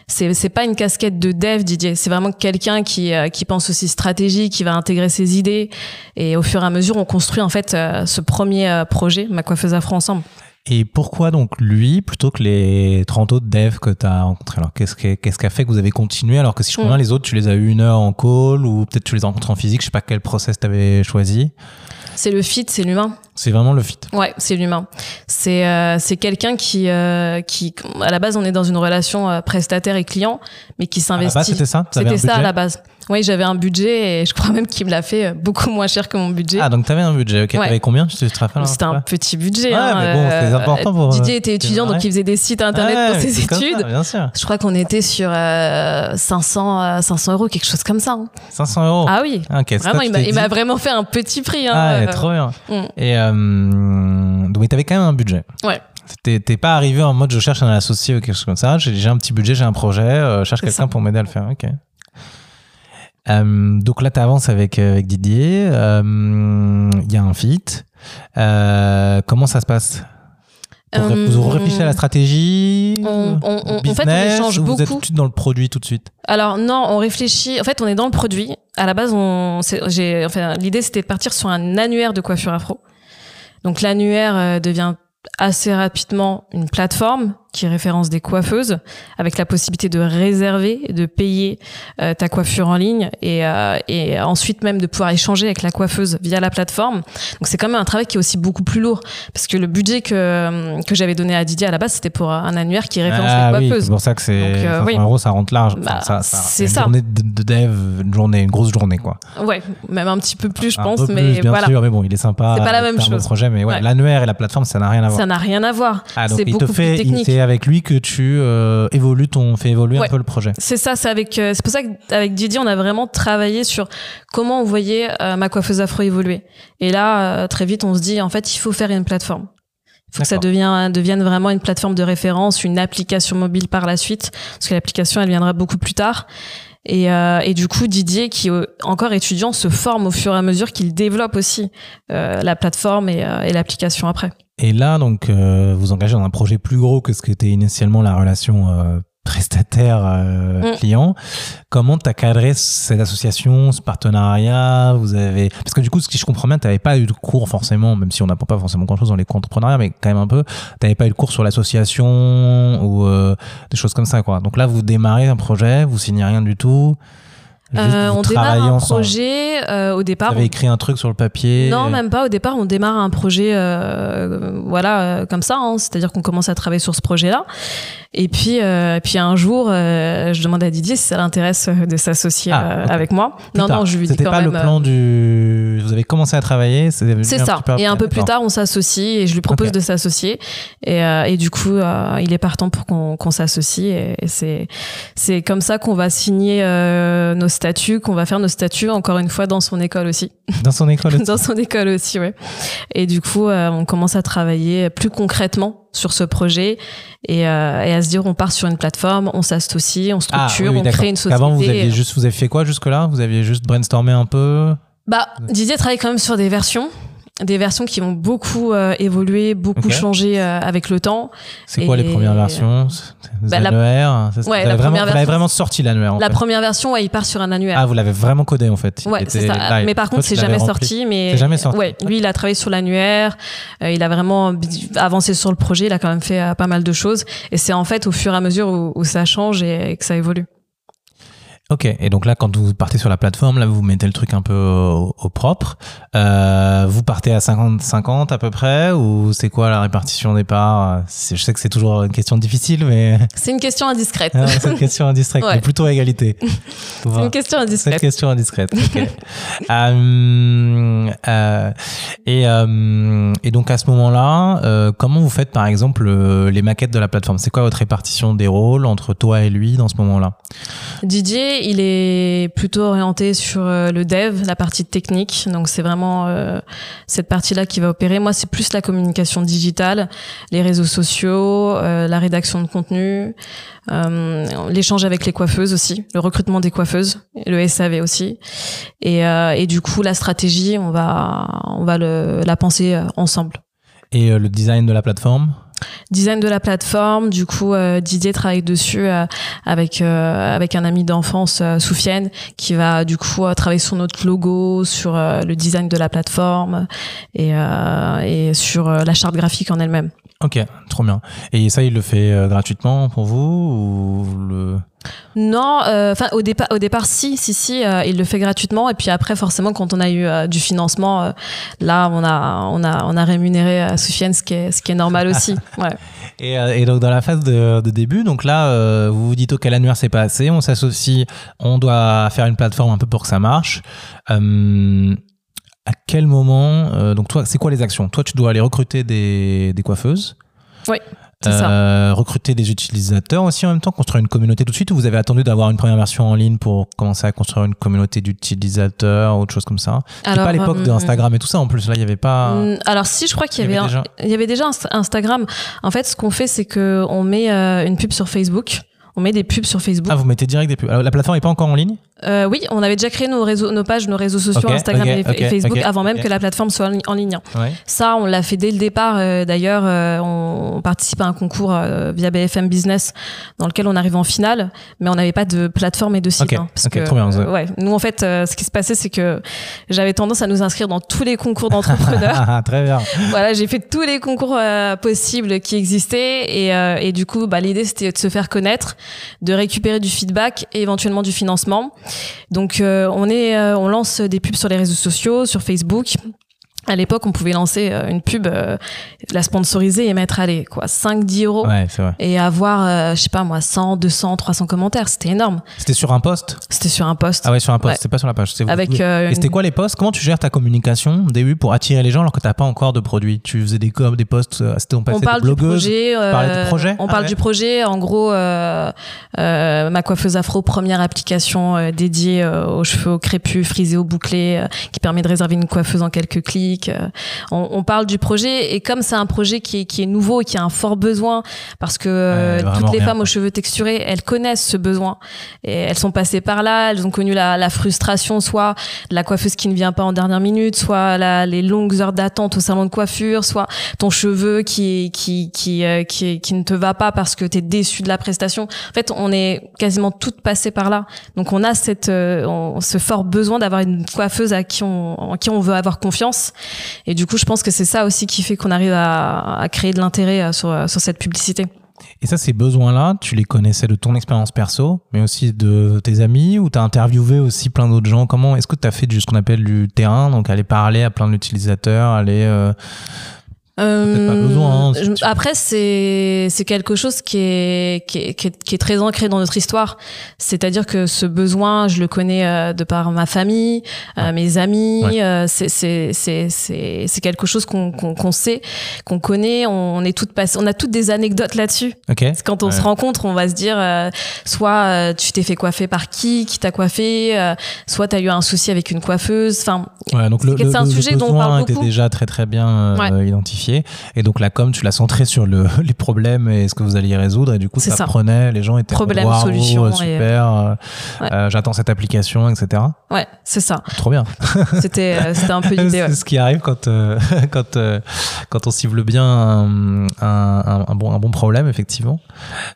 c'est c'est pas une casquette de dev Didier, c'est vraiment quelqu'un qui qui pense aussi stratégie, qui va intégrer ses idées et au fur et à mesure on construit en fait euh, ce premier euh, projet ma coiffeuse afro ensemble. Et pourquoi donc lui plutôt que les 30 autres devs que tu as rencontrés? Alors qu'est-ce qui a fait que vous avez continué alors que si je comprends Mm. bien les autres tu les as eu une heure en call ou peut-être tu les as rencontrés en physique, je sais pas quel process tu avais choisi. C'est le fit, c'est l'humain. C'est vraiment le fit. Ouais, c'est l'humain. C'est euh, c'est quelqu'un qui euh, qui à la base on est dans une relation euh, prestataire et client mais qui s'investit. c'était ça? C'était ça à la base. Oui, j'avais un budget et je crois même qu'il me l'a fait euh, beaucoup moins cher que mon budget. Ah donc t'avais un budget, ok. Ouais. T'avais combien te te C'était un petit budget. Ouais, hein, mais bon, c'est euh, important pour, Didier euh, était étudiant, donc il faisait des sites internet Ouais, pour ses comme ça, études. bien sûr. Je crois qu'on était sur euh, 500, euh, 500 euros, quelque chose comme ça. hein. 500 euros. Ah oui, ça vraiment, il m'a vraiment fait un petit prix. Hein, Ah, euh, trop bien. mm. Et donc, t'avais quand même un budget. Ouais. T'es pas arrivé en mode je cherche un associé ou quelque chose comme ça. J'ai j'ai un petit budget, j'ai un projet, je cherche quelqu'un pour m'aider à le faire. Ok. Euh, donc là, tu avances avec, euh, avec Didier. euh, Il y a un fit. Euh, comment ça se passe? Vous Vous réfléchissez à la stratégie on- on- on- en fait, on échange ou Vous êtes beaucoup. tout de suite dans le produit tout de suite? Alors non, on réfléchit. En fait, on est dans le produit. À la base, on, j'ai, enfin, l'idée c'était de partir sur un annuaire de coiffure afro. Donc l'annuaire devient assez rapidement une plateforme qui référence des coiffeuses avec la possibilité de réserver, de payer euh, ta coiffure en ligne et, euh, et ensuite même de pouvoir échanger avec la coiffeuse via la plateforme. Donc c'est quand même un travail qui est aussi beaucoup plus lourd parce que le budget que, que j'avais donné à Didier à la base c'était pour un annuaire qui référence Ah les oui, coiffeuses. c'est pour ça que c'est euh, 500 oui. euros, ça rentre large. Enfin, Bah, ça, ça- c'est une ça. journée de, de dev, une journée, une grosse journée quoi. Ouais, même un petit peu plus je Un pense, peu plus, mais bien voilà. sûr, mais bon, il est sympa. C'est pas la même chose. projet, mais ouais, Ouais. l'annuaire et la plateforme, ça n'a rien à voir. Ça n'a rien à voir. Ah, c'est il te beaucoup fait, plus il- technique. C'est avec lui que tu euh, évolues ton, fais évoluer un peu le projet. C'est ça, c'est avec, euh, c'est pour ça qu'avec Didier, on a vraiment travaillé sur comment on voyait euh, ma coiffeuse afro évoluer. Et là, euh, très vite, on se dit, en fait, il faut faire une plateforme. Il faut que ça devienne, devienne vraiment une plateforme de référence, une application mobile par la suite, parce que l'application, elle viendra beaucoup plus tard. Et, euh, et du coup, Didier, qui est encore étudiant, se forme au fur et à mesure qu'il développe aussi euh, la plateforme et, euh, et l'application après. Et là, donc, euh, vous engagez dans un projet plus gros que ce que était initialement la relation euh, prestataire-client. Comment tu as cadré cette association, ce partenariat? Vous avez Parce que du coup, ce que je comprends bien, tu n'avais pas eu de cours forcément, même si on n'apprend pas forcément grand-chose dans les entrepreneuriats, mais quand même un peu. Tu n'avais pas eu de cours sur l'association ou euh, des choses comme ça. quoi. Donc là, vous démarrez un projet, vous signez rien du tout. Euh, vous on démarre un projet euh, au Vous départ. avez écrit un truc sur le papier Non, même pas. Au départ, on démarre un projet, euh, voilà, comme ça. hein. C'est-à-dire qu'on commence à travailler sur ce projet-là. Et puis, euh, puis un jour, euh, je demande à Didier si ça l'intéresse euh, de s'associer Ah, euh, avec moi. Plus non, tard. non, je lui dis C'était quand pas même. le euh, plan du. Vous avez commencé à travailler. C'est un ça. Et un peu plus tard, on s'associe et je lui propose de s'associer. Et, euh, et du coup, euh, il est partant pour qu'on qu'on s'associe. Et, et c'est c'est comme ça qu'on va signer euh, nos statuts, qu'on va faire nos statuts encore une fois dans son école aussi. Dans son école aussi. dans son école aussi, ouais. Et du coup, euh, on commence à travailler plus concrètement sur ce projet. Et, euh, et à se dire on part sur une plateforme, on s'associe, on Ah, structure, oui, on crée une société. qu'avant, vous aviez juste, vous avez fait quoi jusque-là? Vous aviez juste brainstormé un peu? Bah, Didier travaille quand même sur des versions, des versions qui ont beaucoup euh, évolué, beaucoup Ok. changé euh, avec le temps. C'est quoi les premières versions? Les Bah, la- annuaires c'est- Ouais, vous, la vraiment, première vous l'avez version, vraiment sorti l'annuaire La fait. première version, ouais, il part sur un annuaire. Ah, vous l'avez vraiment codé en fait. Ouais, c'est ça. Mais par contre, c'est jamais sorti. Mais jamais sorti. Ouais, lui, il a travaillé sur l'annuaire. euh, il a vraiment avancé sur le projet. Il a quand même fait euh, pas mal de choses. Et c'est en fait au fur et à mesure où, où ça change et, et que ça évolue. Ok, et donc là, quand vous partez sur la plateforme, là, vous mettez le truc un peu au, au propre. Euh, vous partez à 50-50 à peu près, ou c'est quoi la répartition au départ C'est- Je sais que c'est toujours une question difficile, mais C'est une question indiscrète. Ah, c'est une question indiscrète, Ouais. mais plutôt à égalité. C'est une question C'est une indiscrète. question indiscrète. ok. Euh, euh, et, euh, et donc à ce moment-là, euh, comment vous faites par exemple les maquettes de la plateforme? C'est quoi votre répartition des rôles entre toi et lui dans ce moment-là? Didier, il est plutôt orienté sur euh, le dev, la partie technique. Donc c'est vraiment euh, cette partie-là qui va opérer. Moi, c'est plus la communication digitale, les réseaux sociaux, euh, la rédaction de contenu, l'échange avec les coiffeuses aussi, le recrutement des coiffeuses, le SAV aussi. Et, et du coup, la stratégie, on va on va le, la penser ensemble. Et le design de la plateforme? Design de la plateforme. Du coup, euh, Didier travaille dessus euh, avec euh, avec un ami d'enfance, Soufiane, qui va du coup travailler sur notre logo, sur le design de la plateforme et et sur la charte graphique en elle-même. Ok, trop bien. Et ça, il le fait gratuitement pour vous ou le non, euh, enfin au départ, au départ, si, si, si, euh, il le fait gratuitement. Et puis après, forcément, quand on a eu euh, du financement, là, on a, on a, on a rémunéré Soufiane, ce qui est, ce qui est normal aussi. Ouais. Et, et, donc dans la phase de, de début, donc là, vous vous dites ok, l'annuaire c'est pas assez, on s'associe, on doit faire une plateforme un peu pour que ça marche. À quel moment, donc toi, c'est quoi les actions? Toi, tu dois aller recruter des, des coiffeuses. Oui. Euh, recruter des utilisateurs aussi en même temps, construire une communauté tout de suite ou vous avez attendu d'avoir une première version en ligne pour commencer à construire une communauté d'utilisateurs ou autre chose comme ça? C'était pas à l'époque euh, d'Instagram et tout ça en plus, là il n'y avait pas. Mm, alors si, je crois qu'il y, avait, il y avait déjà Instagram. En fait, ce qu'on fait, c'est qu'on met euh, une pub sur Facebook. On met des pubs sur Facebook. Ah, vous mettez direct des pubs. Alors, la plateforme n'est pas encore en ligne euh, oui, on avait déjà créé nos réseaux, nos pages, nos réseaux sociaux, Instagram et, Facebook avant même que la plateforme soit en, ligne. Ça, on l'a fait dès le départ. Euh, d'ailleurs, euh, on, participe à un concours via BFM Business dans lequel on arrive en finale, mais on n'avait pas de plateforme et de site. Hein, parce que, bien, ouais, nous en fait, ce qui se passait, c'est que j'avais tendance à nous inscrire dans tous les concours d'entrepreneurs. Très bien. voilà, j'ai fait tous les concours possibles qui existaient et, et du coup, bah, l'idée c'était de se faire connaître, de récupérer du feedback et éventuellement du financement. Donc euh, on est, euh, on lance des pubs sur les réseaux sociaux, sur Facebook. À l'époque, on pouvait lancer euh, une pub, la sponsoriser et mettre, allez, quoi, 5, 10 euros. Et avoir, je sais pas moi, 100, 200, 300 commentaires. C'était énorme. C'était sur un post? C'était sur un post. Ah ouais, sur un post. C'était pas sur la page. Avec, et c'était quoi les posts? Comment tu gères ta communication au début pour attirer les gens alors que t'as pas encore de produit Tu faisais des com, des posts, c'était on, on parle du projet. du projet On parle du projet. En gros, euh, ma coiffeuse afro, première application euh, dédiée euh, aux cheveux crépus, frisés au bouclé, qui permet de réserver une coiffeuse en quelques clics. On, on, parle du projet et comme c'est un projet qui est, qui est nouveau et qui a un fort besoin, parce que toutes les femmes aux cheveux texturés, elles connaissent ce besoin et elles sont passées par là, elles ont connu la, la frustration, soit la coiffeuse qui ne vient pas en dernière minute, soit la, les longues heures d'attente au salon de coiffure, soit ton cheveu qui qui qui qui, qui, ne te va pas parce que tu es déçu de la prestation. En fait, on est quasiment toutes passées par là. Donc on a cette, euh, ce fort besoin d'avoir une coiffeuse à qui on, en qui on veut avoir confiance. Et du coup, je pense que c'est ça aussi qui fait qu'on arrive à, créer de l'intérêt euh, sur, sur cette publicité. Et ça, ces besoins-là, tu les connaissais de ton expérience perso, mais aussi de tes amis, ou tu as interviewé aussi plein d'autres gens? Comment est-ce que tu as fait ce qu'on appelle du terrain, donc aller parler à plein d'utilisateurs, aller euh, euh, hein, après, c'est c'est quelque chose qui est, qui est, qui est très ancré dans notre histoire. C'est-à-dire que ce besoin, je le connais euh, de par ma famille, euh, mes amis. c'est c'est c'est c'est c'est quelque chose qu'on qu'on sait, qu'on connaît. On, est toutes passées, on a toutes des anecdotes là-dessus. Okay. Quand on se rencontre, on va se dire soit tu t'es fait coiffer par qui, qui t'a coiffé, soit tu as eu un souci avec une coiffeuse. Enfin, donc c'est un sujet dont on parle beaucoup. était déjà très très bien identifié. Et donc la com, tu l'as centré sur le, les problèmes et ce que vous alliez résoudre. Et du coup, ça, prenait, les gens étaient problème, wow, solution, super. Euh, euh, j'attends cette application, etc. Ouais, c'est ça. Trop bien. C'était euh, un peu l'idée. c'est ce qui arrive quand quand quand on cible bien un, un, un, bon un bon problème, effectivement.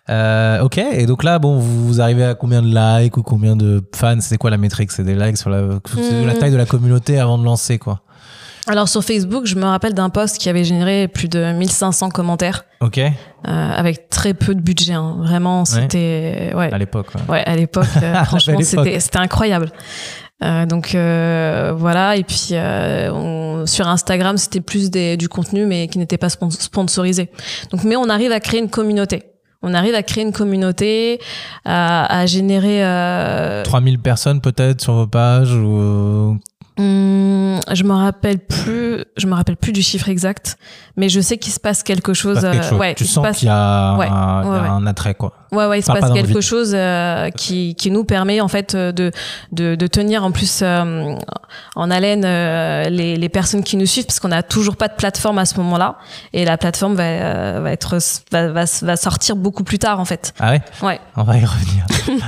ok. Et donc là, bon, vous arrivez à combien de likes ou combien de fans? C'est quoi la métrique? C'est des likes sur la, la hmm. taille de la communauté avant de lancer, quoi. Alors sur Facebook, je me rappelle d'un post qui avait généré plus de 1500 commentaires. Ok. Euh, avec très peu de budget. Hein. Vraiment, c'était ouais. À l'époque. Ouais. à l'époque, euh, franchement, c'était c'était incroyable. Euh, donc euh, voilà. Et puis on, sur Instagram, c'était plus des, du contenu, mais qui n'était pas sponsorisé. Donc, mais on arrive à créer une communauté. On arrive à créer une communauté, à, à générer. 3000 personnes peut-être sur vos pages ou. Hum, je me rappelle plus, je me rappelle plus du chiffre exact, mais je sais qu'il se passe quelque chose. Passe quelque euh, chose. ouais, tu il sens passe- qu'il y a, Ouais, un, y a attrait, quoi. Ouais, ouais, il se passe quelque chose euh, qui, qui nous permet en fait euh, de, de, de tenir en plus euh, en haleine euh, les, les personnes qui nous suivent parce qu'on n'a toujours pas de plateforme à ce moment-là et la plateforme va, euh, va être va, va, va sortir beaucoup plus tard en fait. Ah ouais? Ouais, On va y revenir.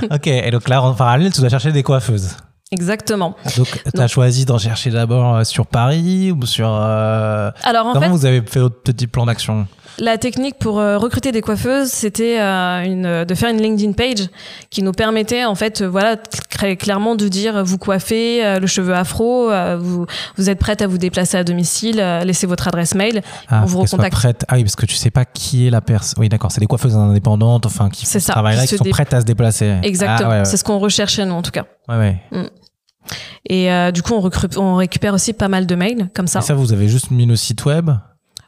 ok, et donc là, en parallèle, tu dois chercher des coiffeuses. Exactement. Donc, tu as choisi d'en chercher d'abord euh, sur Paris ou sur. euh, Alors en Comment fait, vous avez fait votre petit plan d'action? La technique pour euh, recruter des coiffeuses, c'était euh, de faire une LinkedIn page qui nous permettait en fait, voilà, très clairement de dire vous coiffez le cheveu afro, vous vous êtes prête à vous déplacer à domicile, laissez votre adresse mail. Ah, On vous recontacte. prête. Ah oui, parce que tu sais pas qui est la personne. Oui, d'accord, c'est des coiffeuses indépendantes, enfin, qui font ce travail-là, qui qui sont dé- prêtes à se déplacer. Exactement, Ah, ouais, ouais. c'est ce qu'on recherchait nous en tout cas. ouais, ouais. Et euh, du coup, on, récupère aussi pas mal de mails comme ça, Et ça, vous avez juste mis le site web.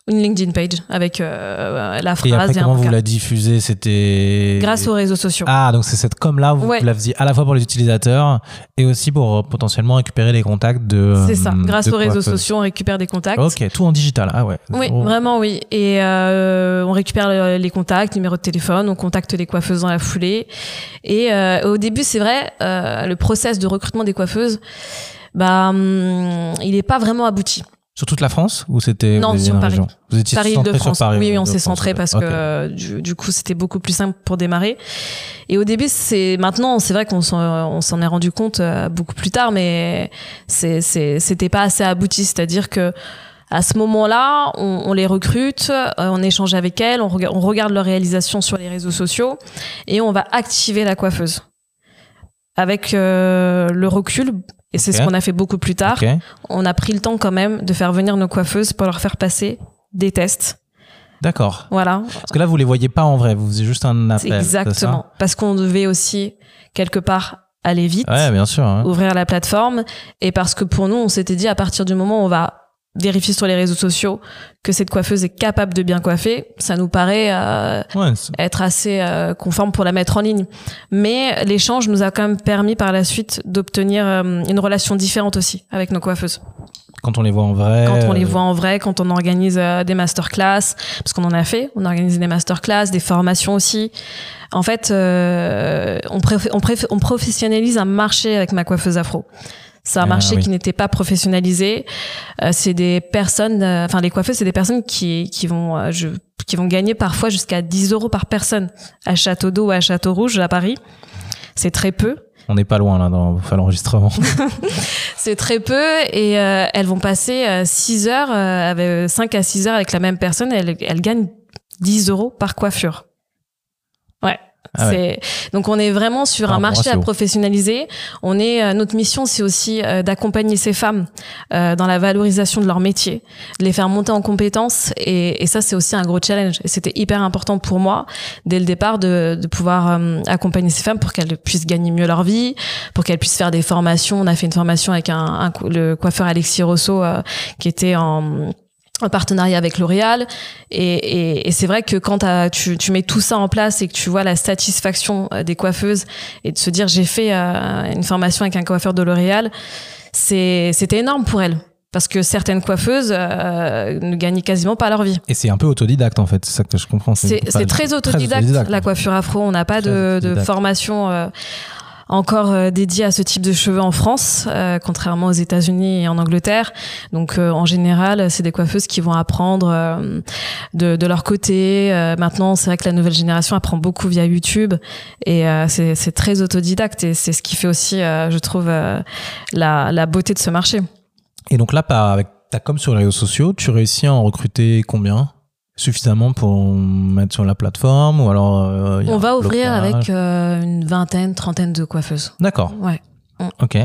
Une LinkedIn page avec euh, la Et phrase. après, et un comment vous la diffusez C'était. Grâce aux réseaux sociaux. Ah, donc c'est cette com-là, vous Ouais. la faisiez à la fois pour les utilisateurs et aussi pour euh, potentiellement récupérer les contacts de. c'est ça. euh, Grâce aux réseaux sociaux, on récupère des contacts. Ok, tout en digital. Ah ouais. Oui, Oh. vraiment oui. Et euh, on récupère le- les contacts, numéro de téléphone, on contacte les coiffeuses dans la foulée. Et euh, au début, c'est vrai, euh, le process de recrutement des coiffeuses, bah, hum, il n'est pas vraiment abouti. Sur toute la France ou c'était Non, sur Paris. Vous étiez Paris de sur France. Paris. oui, oui, on s'est centré parce que euh, du, du coup, c'était beaucoup plus simple pour démarrer. Et au début, c'est maintenant, c'est vrai qu'on s'en, on s'en est rendu compte euh, beaucoup plus tard, mais c'est, c'est, c'était pas assez abouti. C'est-à-dire que à ce moment-là, on, on les recrute, euh, on échange avec elles, on, rega- on regarde leur réalisation sur les réseaux sociaux et on va activer la coiffeuse. Avec euh, le recul, et c'est ce qu'on a fait beaucoup plus tard, on a pris le temps quand même de faire venir nos coiffeuses pour leur faire passer des tests. D'accord. Voilà, Parce que là, vous les voyez pas en vrai, vous faisiez juste un appel. ça exactement. Parce qu'on devait aussi, quelque part, aller vite, Ouais, bien sûr. hein. ouvrir la plateforme. Et parce que pour nous, on s'était dit, à partir du moment où on va vérifier sur les réseaux sociaux que cette coiffeuse est capable de bien coiffer, ça nous paraît euh, Ouais, être assez euh, conforme pour la mettre en ligne. Mais l'échange nous a quand même permis par la suite d'obtenir euh, une relation différente aussi avec nos coiffeuses. quand on les voit en vrai. quand on les voit en vrai, quand on organise des masterclass, parce qu'on en a fait, on organise des masterclass, des formations aussi. En fait, on professionnalise un marché avec ma coiffeuse afro. C'est un Ah, marché oui. qui n'était pas professionnalisé. Euh, c'est des personnes, euh, enfin les coiffeuses, c'est des personnes qui, qui vont, euh, je, qui vont gagner parfois jusqu'à 10 euros par personne à Château d'Eau ou à Château Rouge à Paris. C'est très peu. On n'est pas loin là dans l'enregistrement. C'est très peu et euh, elles vont passer 6 heures, euh, avec 5 à 6 heures avec la même personne. Elles, elles gagnent 10 euros par coiffure. Ah donc on est vraiment sur un marché à Sio. professionnaliser. On est euh, notre mission c'est aussi euh, d'accompagner ces femmes euh, dans la valorisation de leur métier, de les faire monter en compétences et, et ça c'est aussi un gros challenge. Et c'était hyper important pour moi dès le départ de, de pouvoir euh, accompagner ces femmes pour qu'elles puissent gagner mieux leur vie, pour qu'elles puissent faire des formations. On a fait une formation avec un, un le coiffeur Alexis Rosso euh, qui était en en partenariat avec L'Oréal et, et, et c'est vrai que quand tu, tu mets tout ça en place et que tu vois la satisfaction euh, des coiffeuses et de se dire j'ai fait euh, une formation avec un coiffeur de L'Oréal c'est c'était énorme pour elles parce que certaines coiffeuses euh, ne gagnent quasiment pas leur vie. Et c'est un peu autodidacte en fait, c'est ça que je comprends. C'est très autodidacte, la coiffure afro. On n'a pas de, de formation euh, encore euh, dédiée à ce type de cheveux en France, euh, contrairement aux États-Unis et en Angleterre. Donc euh, en général, c'est des coiffeuses qui vont apprendre euh, de, de leur côté. Euh, maintenant, c'est vrai que la nouvelle génération apprend beaucoup via YouTube et euh, c'est très autodidacte et c'est ce qui fait aussi, je trouve, la, la beauté de ce marché. Et donc là, par, avec ta com sur les réseaux sociaux, tu réussis à en recruter combien? Suffisamment pour mettre sur la plateforme ou alors euh, il y a On va ouvrir avec euh, une vingtaine, trentaine de coiffeuses. D'accord, Ouais. Ok.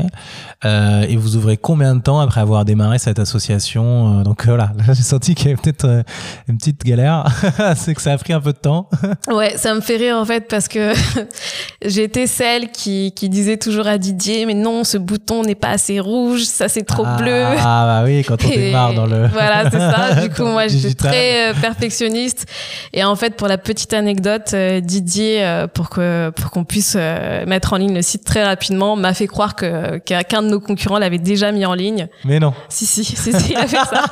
Euh, et vous ouvrez combien de temps après avoir démarré cette association Euh, Donc euh, voilà, là, j'ai senti qu'il y avait peut-être une petite galère. c'est que ça a pris un peu de temps. Ouais, ça me fait rire en fait parce que j'étais celle qui, qui disait toujours à Didier mais non ce bouton n'est pas assez rouge, ça c'est trop ah, bleu. Ah bah oui, quand on démarre dans le... Voilà, c'est ça. Du coup, moi, j'étais très perfectionniste. Et en fait, pour la petite anecdote, Didier, pour que pour qu'on puisse mettre en ligne le site très rapidement, m'a fait croire croire que qu'un de nos concurrents l'avait déjà mis en ligne. Mais non. Si, si, si, si, il a fait ça.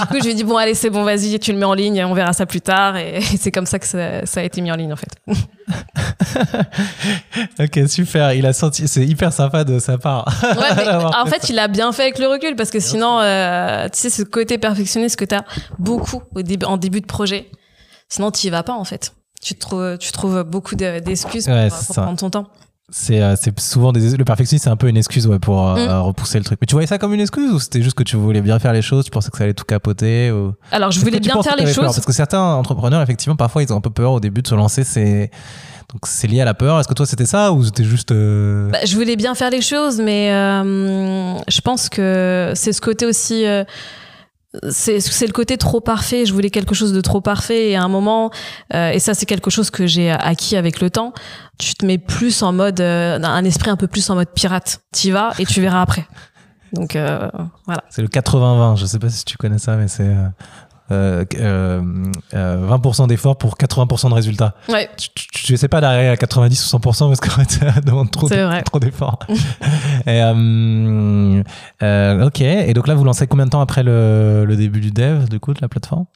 du coup, je lui ai dit, bon, allez, c'est bon, vas-y, tu le mets en ligne, on verra ça plus tard. Et, c'est comme ça que ça, ça, a été mis en ligne, en fait. ok, super. Il a senti, c'est hyper sympa de sa part. Ouais, en fait, il a bien fait avec le recul parce que sinon, euh, tu sais, ce côté perfectionniste que tu as beaucoup au début, en début de projet, sinon, tu y vas pas, en fait. Tu, trouves, tu trouves beaucoup d'excuses pour, pour prendre ton temps. C'est c'est souvent des, le perfectionnisme c'est un peu une excuse ouais pour euh, mm. repousser le truc. Mais tu voyais ça comme une excuse ou c'était juste que tu voulais bien faire les choses, tu pensais que ça allait tout capoter ou Alors je voulais bien faire les choses parce que certains entrepreneurs effectivement parfois ils ont un peu peur au début de se lancer, c'est donc c'est lié à la peur. Est-ce que toi c'était ça ou c'était juste euh, bah, je voulais bien faire les choses mais euh, je pense que c'est ce côté aussi c'est le côté trop parfait. Je voulais quelque chose de trop parfait et à un moment, euh, et ça c'est quelque chose que j'ai acquis avec le temps. Tu te mets plus en mode euh, un esprit un peu plus en mode pirate. T'y vas et tu verras après. Donc euh, voilà. C'est le 80-20. Je sais pas si tu connais ça, mais c'est euh, euh, 20% d'efforts pour 80% de résultats. Ouais. Tu, n'essaies pas d'arriver à 90 ou 100% parce qu'en fait, ça demande trop, trop d'efforts. euh, euh, ok. Et donc là, vous lancez combien de temps après le, le début du dev, du coup, de la plateforme?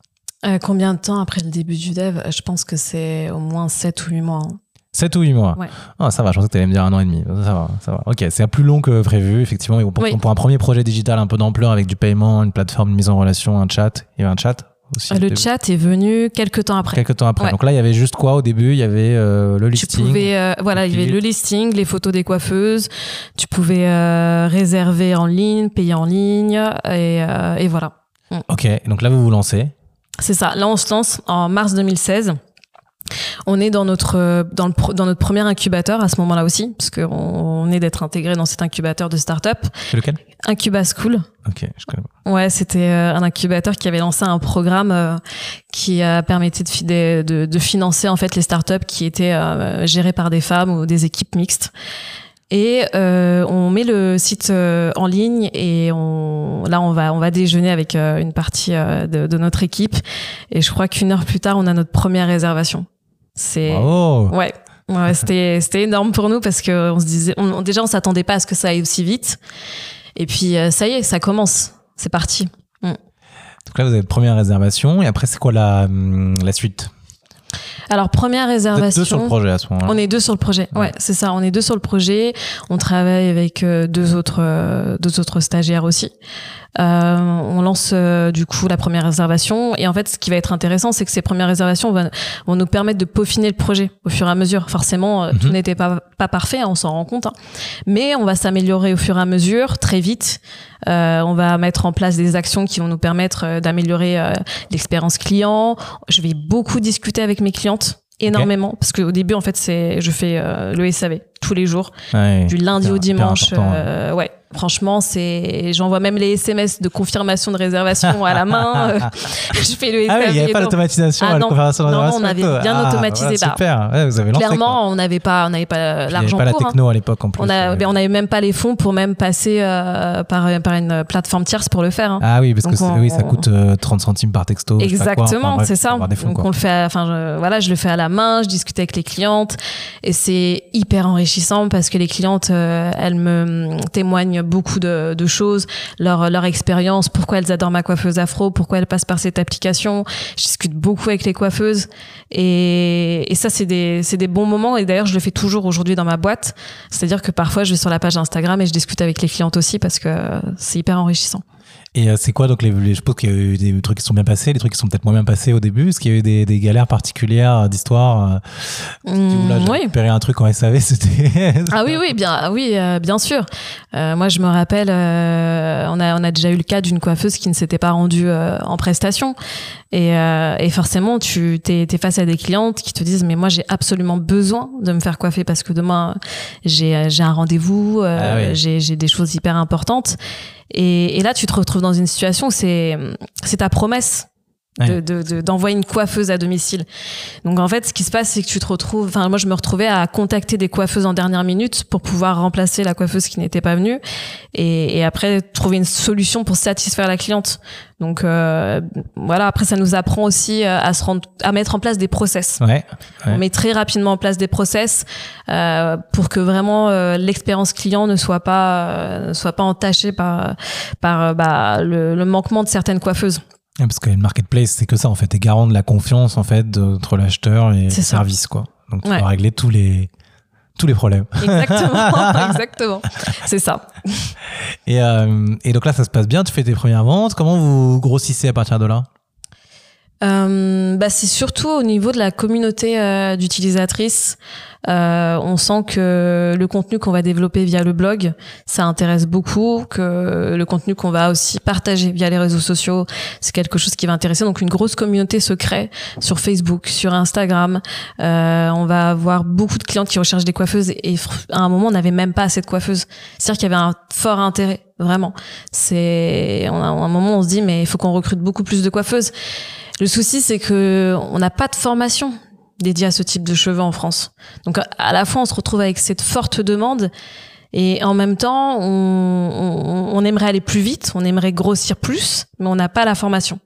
Euh, Combien de temps après le début du dev? Je pense que c'est au moins 7 ou 8 mois. Hein. 7 ou 8 mois ouais. Ah, ça va, je pensais que tu allais me dire un an et demi. Ça va, ça va. Ok, c'est plus long que prévu, effectivement. Pour, pour un premier projet digital un peu d'ampleur avec du paiement, une plateforme, une mise en relation, un chat, il y avait un chat aussi, le chat est venu quelques temps après. Quelques temps après. Donc là, il y avait juste quoi au début? Il y avait euh, le listing. Tu pouvais, euh, voilà, il y avait le listing, les photos des coiffeuses. Tu pouvais euh, réserver en ligne, payer en ligne, et, et voilà. Mm. Ok. Donc là, vous vous lancez. C'est ça. Là, on se lance en mars 2016. On est dans notre dans, le, dans notre premier incubateur à ce moment-là aussi, parce qu'on on est d'être intégré dans cet incubateur de start-up. C'est lequel? Incuba School. Ok, je connais Ouais, c'était euh, un incubateur qui avait lancé un programme euh, qui a permis de, de, de, financer en fait les startups qui étaient euh, gérées par des femmes ou des équipes mixtes. Et euh, on met le site en ligne et on, là on va on va déjeuner avec une partie de, de, notre équipe et je crois qu'une heure plus tard on a notre première réservation. C'est ouais. Ouais, c'était c'était énorme pour nous parce que on se disait on, déjà on s'attendait pas à ce que ça aille aussi vite. Et puis ça y est, ça commence. C'est parti. Mm. Donc là, vous avez première réservation. Et après, c'est quoi la, hum, la suite? Alors première réservation. Vous êtes deux sur le projet à ce moment-là. On est deux sur le projet. Ouais, c'est ça. On est deux sur le projet. On travaille avec euh, deux autres euh, deux autres stagiaires aussi. Euh, on lance euh, du coup la première réservation. Et en fait ce qui va être intéressant c'est que ces premières réservations vont, vont, nous permettre de peaufiner le projet au fur et à mesure. Forcément euh, tout mhm. n'était pas, pas parfait hein, on s'en rend compte hein. mais on va s'améliorer au fur et à mesure très vite. On va mettre en place des actions qui vont nous permettre d'améliorer l'expérience client. Je vais beaucoup discuter avec mes clientes énormément parce qu'au début en fait c'est je fais le SAV tous les jours. Du lundi au dimanche ouais Franchement, c'est, j'envoie même les SMS de confirmation de réservation à la main. je fais le Ah oui, il n'y avait pas l'automatisation ah, la confirmation de réservation. Non, on avait bien ah, automatisé. Bah, super. Ouais, vous avez lancé, Clairement, on n'avait pas, on n'avait pas l'argent pour. pas la techno hein. à l'époque en plus. On a, on n'avait même pas les fonds pour même passer euh, par, par une plateforme tierce pour le faire. Hein. Ah oui, parce que oui, ça coûte 30 euh, centimes par texto. Exactement, c'est ça. Donc on le fait, enfin voilà, je le fais à la main, je discute avec les clientes et c'est hyper enrichissant parce que les clientes, euh, elles me témoignent beaucoup de choses, leur, expérience, pourquoi elles adorent ma coiffeuse afro, pourquoi elles passent par cette application. Je discute beaucoup avec les coiffeuses et, et ça, c'est des, c'est des bons moments. Et d'ailleurs, je le fais toujours aujourd'hui dans ma boîte. C'est-à-dire que parfois, je vais sur la page Instagram et je discute avec les clientes aussi parce que c'est hyper enrichissant. Et euh, c'est quoi donc les, je suppose qu'il y a eu des trucs qui sont bien passés, des trucs qui sont peut-être moins bien passés au début. Est-ce qu'il y a eu des, des galères particulières d'histoire euh, mmh, Oui. un truc en SAV, c'était. ah oui, oui, bien, ah oui, euh, bien sûr. Euh, moi, je me rappelle, on a on a déjà eu le cas d'une coiffeuse qui ne s'était pas rendue en prestation, et, et forcément, tu t'es es face à des clientes qui te disent mais moi j'ai absolument besoin de me faire coiffer parce que demain j'ai j'ai un rendez-vous, ah j'ai j'ai des choses hyper importantes. Et, là, tu te retrouves dans une situation où c'est, c'est ta promesse de- de- de- d'envoyer une coiffeuse à domicile. Donc en fait, ce qui se passe, c'est que tu te retrouves. Enfin, moi, je me retrouvais à contacter des coiffeuses en dernière minute pour pouvoir remplacer la coiffeuse qui n'était pas venue, et, et après trouver une solution pour satisfaire la cliente. Donc euh, voilà. Après, ça nous apprend aussi euh, à se rendre, à mettre en place des process. Ouais. Ouais. On met très rapidement en place des process euh, pour que vraiment euh, l'expérience client ne soit pas euh, ne soit pas entachée par par bah, le, le manquement de certaines coiffeuses. Ouais, Parce que le marketplace, c'est que ça, en fait. T'es garant de la confiance, en fait, entre l'acheteur et le ça. service, quoi. Donc, tu Ouais. dois régler tous les, tous les problèmes. Exactement, exactement. C'est ça. Et, euh, et donc là, ça se passe bien. Tu fais tes premières ventes. Comment vous grossissez à partir de là? Euh, bah, c'est surtout au niveau de la communauté euh, d'utilisatrices. Euh, on sent que le contenu qu'on va développer via le blog, ça intéresse beaucoup, que le contenu qu'on va aussi partager via les réseaux sociaux, c'est quelque chose qui va intéresser. Donc une grosse communauté se crée sur Facebook, sur Instagram. Euh, on va avoir beaucoup de clientes qui recherchent des coiffeuses et, à un moment on n'avait même pas assez de coiffeuses. C'est-à-dire qu'il y avait un fort intérêt, vraiment. C'est, à un moment on se dit mais il faut qu'on recrute beaucoup plus de coiffeuses. Le souci, c'est que on n'a pas de formation dédiée à ce type de cheveux en France. Donc, à la fois, on se retrouve avec cette forte demande et en même temps, on, on- on aimerait aller plus vite, on aimerait grossir plus, mais on n'a pas la formation.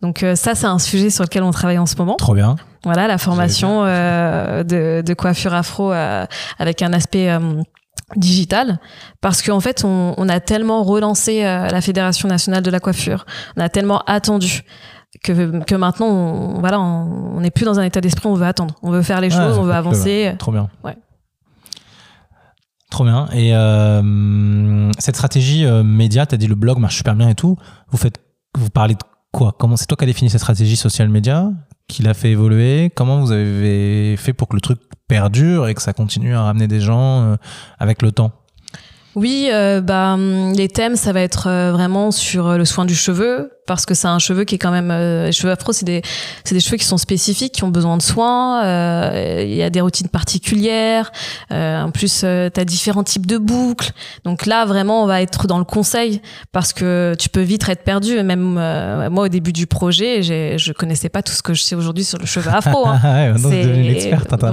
Donc euh, ça, c'est un sujet sur lequel on travaille en ce moment. Trop bien. Voilà, la formation euh, de, de coiffure afro euh, avec un aspect euh, digital, parce qu'en fait, on, on a tellement relancé euh, la Fédération nationale de la coiffure, on a tellement attendu que, que maintenant, on, voilà, on n'est plus dans un état d'esprit, on veut attendre, on veut faire les Ouais, choses, on veut avancer. Trop bien. Ouais. Trop bien. Et euh, cette stratégie euh, média, tu as dit le blog marche super bien et tout. Vous faites, vous parlez de quoi? Comment c'est toi qui as défini cette stratégie social média Qui l'a fait évoluer? Comment vous avez fait pour que le truc perdure et que ça continue à ramener des gens euh, avec le temps? Oui, bah, hum, les thèmes, ça va être vraiment sur le soin du cheveu, parce que c'est un cheveu qui est quand même... euh, les cheveux afro, c'est des, c'est des cheveux qui sont spécifiques, qui ont besoin de soins. euh, Il y a des routines particulières. euh, en plus, tu as différents types de boucles. Donc là, vraiment, on va être dans le conseil, parce que tu peux vite être perdu. Et Même euh, moi, au début du projet, j'ai- je connaissais pas tout ce que je sais aujourd'hui sur le cheveu afro. hein. Ah C'est-.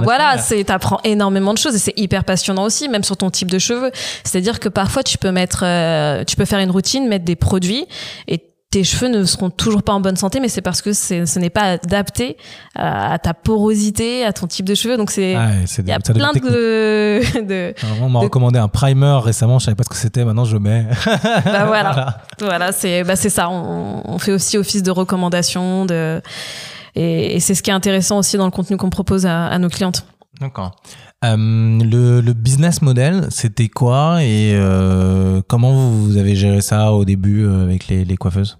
Voilà, c'est t'apprends énormément de choses et c'est hyper passionnant aussi, même sur ton type de cheveux. C'est-à-dire que parfois tu peux mettre, euh, tu peux faire une routine, mettre des produits et tes cheveux ne seront toujours pas en bonne santé, mais c'est parce que ce n'est pas adapté à, à ta porosité, à ton type de cheveux. Donc c'est, c'est il y a plein de, de Alors, On m'a de- recommandé un primer récemment, je savais pas ce que c'était, maintenant je le mets. bah voilà, voilà, c'est, bah c'est ça. On, on fait aussi office de recommandation, de, et, et c'est ce qui est intéressant aussi dans le contenu qu'on propose à, à nos clientes. D'accord. Euh, le, le business model, c'était quoi et euh, comment vous, avez géré ça au début euh, avec les, les coiffeuses?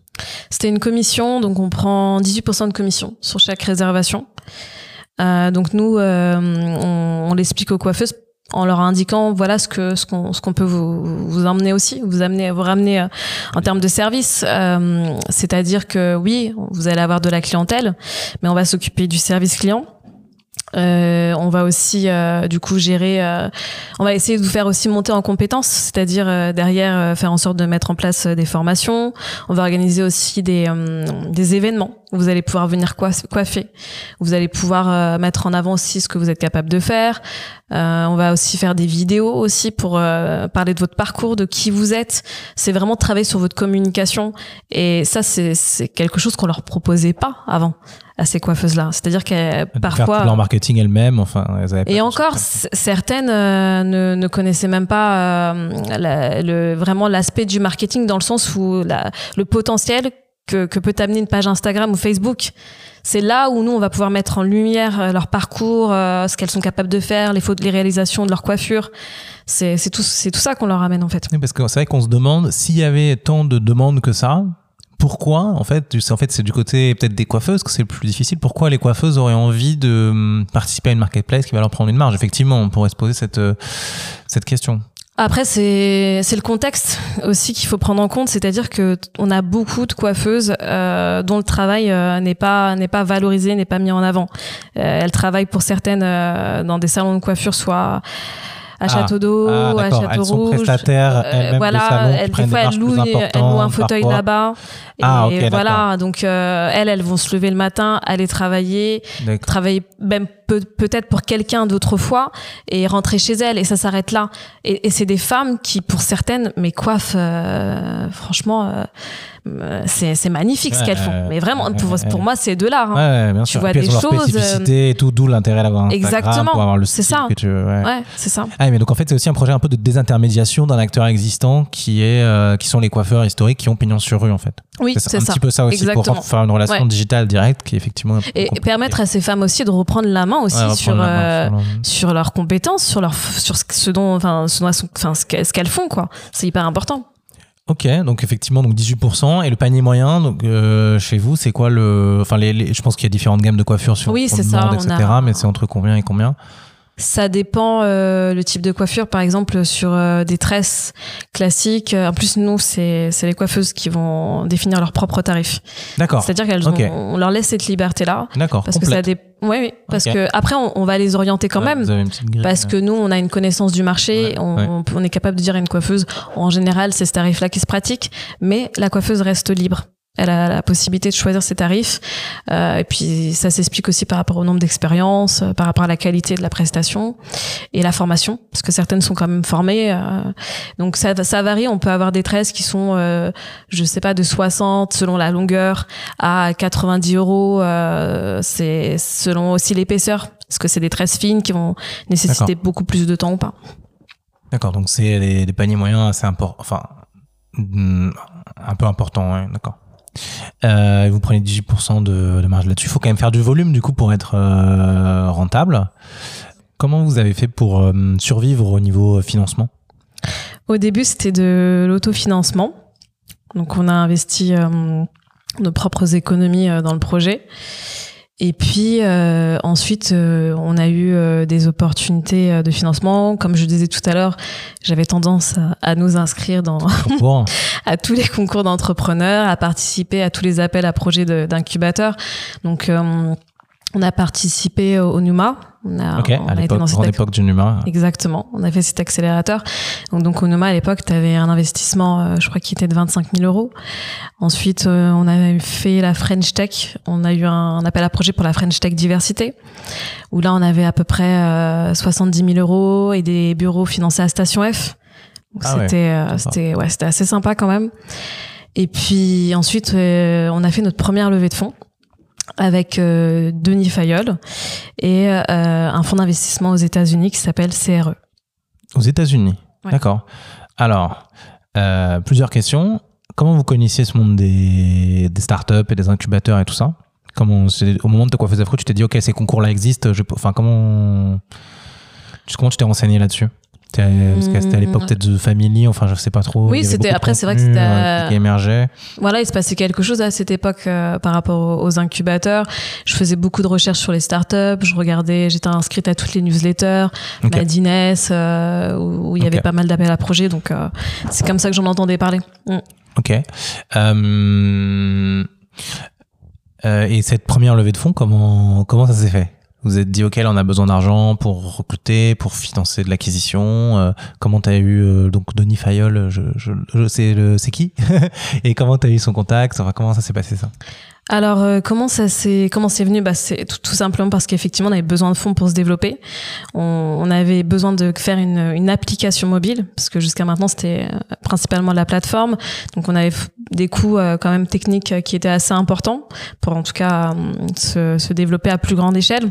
C'était une commission, donc on prend 18% de commission sur chaque réservation. Euh, donc nous, euh, on, on l'explique aux coiffeuses en leur indiquant voilà ce que ce qu'on ce qu'on peut vous vous emmener aussi, vous amener vous ramener euh, en termes de service. Euh, C'est-à-dire que oui, vous allez avoir de la clientèle, mais on va s'occuper du service client. Euh, on va aussi euh, du coup gérer. euh, on va essayer de vous faire aussi monter en compétences, c'est-à-dire euh, derrière euh, faire en sorte de mettre en place euh, des formations. On va organiser aussi des des événements vous allez pouvoir venir coif- coiffer. Vous allez pouvoir euh, mettre en avant aussi ce que vous êtes capable de faire. Euh, on va aussi faire des vidéos aussi pour euh, parler de votre parcours, de qui vous êtes. C'est vraiment travailler sur votre communication. Et ça, c'est quelque chose qu'on leur proposait pas avant à ces coiffeuses-là. C'est-à-dire Faire tout parfois leur marketing elles-mêmes, enfin, elles et encore, certaines euh, ne, ne connaissaient même pas euh, la- le, vraiment l'aspect du marketing dans le sens où la, le potentiel que, peut amener une page Instagram ou Facebook. C'est là où nous, on va pouvoir mettre en lumière euh, leur parcours, euh, ce qu'elles sont capables de faire, les, fautes, les réalisations de leur coiffure. C'est tout, ça qu'on leur amène en fait. Oui, parce que c'est vrai qu'on se demande s'il y avait tant de demandes que ça. Pourquoi en fait En fait, c'est du côté peut-être des coiffeuses que c'est le plus difficile. Pourquoi les coiffeuses auraient envie de hum, participer à une marketplace qui va leur prendre une marge? Effectivement, on pourrait se poser cette euh, cette question. Après, c'est c'est le contexte aussi qu'il faut prendre en compte, c'est-à-dire que on a beaucoup de coiffeuses euh, dont le travail euh, n'est pas n'est pas valorisé, n'est pas mis en avant. Euh, elles travaillent pour certaines euh, dans des salons de coiffure, soit à Château d'Eau, Ah, à d'accord. Château Elles sont Rouge. prestataires, Euh, elles-mêmes voilà, elles, des fois, elles louent, elles louent un fauteuil là-bas. Et Ah, ok, voilà, donc euh, elles, elles vont se lever le matin, aller travailler, travailler même peut-être pour quelqu'un d'autrefois et rentrer chez elles et ça s'arrête là. Et, et c'est des femmes qui, pour certaines, mais coiffent, euh, franchement, euh, euh, c'est magnifique ce qu'elles font. ouais, Mais vraiment, pour, moi, c'est de l'art. hein. Ouais, bien Tu sûr. vois Et puis, des choses, euh, et tout, d'où l'intérêt d'avoir Exactement, pour avoir le c'est ça. que tu veux. ouais. Ouais, c'est ça. Ah, mais donc en fait, c'est aussi un projet un peu de désintermédiation d'un acteur existant qui est, euh, qui sont les coiffeurs historiques qui ont pignon sur rue en fait. Oui, c'est c'est un ça. petit peu ça aussi Exactement. pour faire une relation Ouais. digitale directe qui est effectivement un peu Et permettre à ces femmes aussi de reprendre la main aussi Ouais, sur, main euh, sur le- sur leurs compétences, sur leur, sur ce dont, enfin, ce, enfin, ce qu'elles font, quoi. C'est hyper important. Ok, donc effectivement, donc 18%. Et le panier moyen, donc euh, chez vous, c'est quoi le. Enfin, les, les- je pense qu'il y a différentes gammes de coiffure sur Oui, le ça, monde, on etc. a- Mais c'est entre combien et combien? Ça dépend euh, le type de coiffure. Par exemple, sur euh, des tresses classiques. euh, En plus, nous, c'est les coiffeuses qui vont définir leurs propres tarifs. D'accord. C'est-à-dire qu'elles Ok. ont- on leur laisse cette liberté-là. D'accord. Parce que ça complète. dé... Oui, oui. Parce que après, on, on va les orienter quand Ouais, même. Vous avez une petite grille. Parce que nous, on a une connaissance du marché, Ouais, on, on est capable de dire à une coiffeuse, en général, c'est ce tarif-là qui se pratique, mais la coiffeuse reste libre. Elle a la possibilité de choisir ses tarifs. Euh, et puis, ça s'explique aussi par rapport au nombre d'expériences, euh, par rapport à la qualité de la prestation et la formation, parce que certaines sont quand même formées. euh, donc, ça, ça varie. On peut avoir des tresses qui sont, euh, je sais pas, de 60 selon la longueur à 90 euros. euh, c'est selon aussi l'épaisseur, parce que c'est des tresses fines qui vont nécessiter beaucoup plus de temps ou pas. D'accord, donc c'est des, paniers moyens assez importants. Enfin, mm, un peu importants, ouais, d'accord. Euh, vous prenez 18% de, de marge là-dessus. Il faut quand même faire du volume, du coup, pour être euh, rentable. Comment vous avez fait pour euh, survivre au niveau financement? Au début, c'était de l'autofinancement. Donc, on a investi nos propres économies dans le projet. Et puis euh, ensuite, euh, on a eu euh, des opportunités euh, de financement. Comme je disais tout à l'heure, j'avais tendance à, à nous inscrire dans à tous les concours d'entrepreneurs, à participer à tous les appels à projets d'incubateurs. Donc, euh, on a participé au, au NUMA. On a, Ok, on à a été l'époque, dans cette grande ac- époque du Numa. Exactement. On a fait cet accélérateur. Donc, donc au Noma, à l'époque, tu avais un investissement, euh, je crois, qui était de 25 000 euros. Ensuite, euh, on a fait la French Tech. On a eu un, un appel à projet pour la French Tech Diversité, où là, on avait à peu près euh, 70 000 euros et des bureaux financés à Station F. Ah ouais, c'était, euh, ouais, c'était assez sympa quand même. Et puis ensuite, euh, on a fait notre première levée de fonds avec euh, Denis Fayol et euh, un fonds d'investissement aux États-Unis qui s'appelle. CRE. Aux États-Unis. Ouais. D'accord. Alors, euh, plusieurs questions. Comment vous connaissiez ce monde des, des startups et des incubateurs et tout ça? Comment, au moment de ta coiffeuse afro, tu t'es dit, OK, ces concours-là existent. Je, enfin, comment, tu- comment tu t'es renseigné là-dessus? Parce que c'était à l'époque Hmm. peut-être de Family, enfin, je sais pas trop. Oui, c'était- après, c'est vrai que c'était, euh, qui émergeait. Voilà, il se passait quelque chose à cette époque euh, par rapport aux, incubateurs. Je faisais beaucoup de recherches sur les startups. Je regardais, j'étais inscrite à toutes les newsletters, Ok. Madines, euh, où, où il y avait pas mal d'appels à projets. Donc, euh, c'est comme ça que j'en entendais parler. Mm. Ok. Euh, euh, et cette première levée de fonds, comment, comment ça s'est fait? Vous êtes dit, OK, on a besoin d'argent pour recruter, pour financer de l'acquisition. Euh, comment tu as eu, euh, donc, Denis Fayol, je, je, je sais le, c'est qui Et comment tu as eu son contact? Enfin, comment ça s'est passé ça? Alors, euh, comment ça s'est comment c'est venu? Bah, C'est tout, simplement parce qu'effectivement, on avait besoin de fonds pour se développer. On, avait besoin de faire une, une application mobile, parce que jusqu'à maintenant, c'était euh, principalement la plateforme. Donc, on avait des coûts euh, quand même techniques euh, qui étaient assez importants pour, en tout cas, euh, se, se développer à plus grande échelle.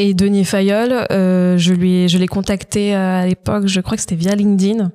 Et Denis Fayol, euh, je lui, je l'ai contacté euh, à l'époque, je crois que c'était via LinkedIn.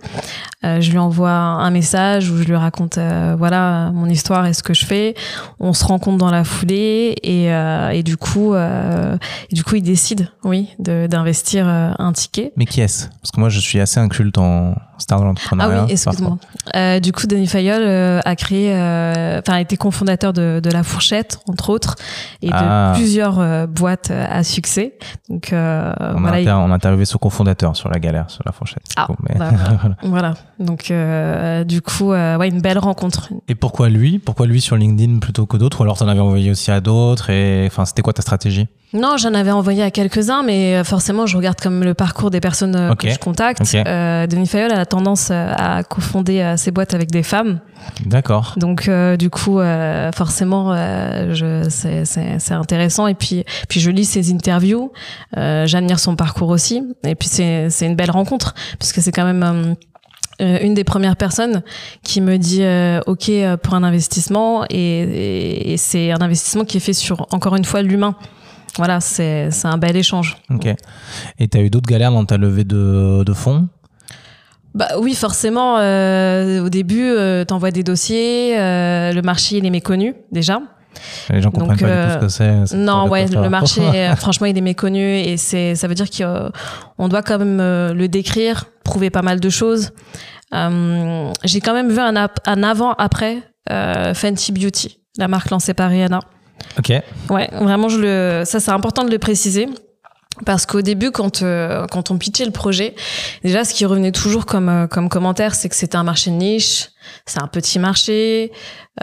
Euh, je lui envoie un message où je lui raconte, euh, voilà, mon histoire et ce que je fais. On se rencontre dans la foulée et, euh, et du coup, euh, et du coup, il décide, oui, de- d'investir un ticket. Mais qui est-ce? Parce que moi, je suis assez inculte en star de Ah l'entrepreneuriat. oui, excuse-moi. Euh, du coup, Denis Fayol a créé, euh, enfin, a été cofondateur de, de La Fourchette, entre autres, et de Ah. plusieurs boîtes à succès. Donc, euh, On, voilà, a, il- on a interviewé son cofondateur sur la galère, sur la fourchette. Ah, mais- bah, voilà. Voilà. Donc, euh, du coup, euh, ouais, une belle rencontre. Et pourquoi lui? Pourquoi lui sur LinkedIn plutôt que d'autres? Ou alors t'en avais envoyé aussi à d'autres Et enfin, c'était quoi ta stratégie? Non, j'en avais envoyé à quelques-uns, mais euh, forcément, je regarde comme le parcours des personnes euh, que je contacte. Ok. Euh, Denis Fayol a la tendance euh, à cofonder euh, ses boîtes avec des femmes. D'accord. Donc, euh, du coup, euh, forcément, euh, c'est, intéressant. Et puis, puis je lis ses interviews. Euh, j'admire son parcours aussi. Et puis, c'est, c'est une belle rencontre, puisque c'est quand même euh, une des premières personnes qui me dit euh, OK pour un investissement. Et, et, et c'est un investissement qui est fait sur, encore une fois, l'humain. Voilà, c'est, un bel échange. Ok. Et tu as eu d'autres galères dans ta levée de, de fonds? Bah oui, forcément. euh, au début, euh, t'envoies des dossiers. euh, le marché, il est méconnu déjà. Les gens comprennent Donc, pas du tout ce que c'est. Non, ouais, le marché, franchement, il est méconnu et c'est, ça veut dire qu'on doit quand même le décrire, prouver pas mal de choses. J'ai quand même vu un, ap- un avant-après Fenty Beauty, la marque lancée par Rihanna. Ok. Ouais, vraiment, je le, ça c'est important de le préciser. Parce qu'au début, quand euh, quand on pitchait le projet, déjà, ce qui revenait toujours comme euh, comme commentaire, c'est que c'était un marché de niche, c'est un petit marché,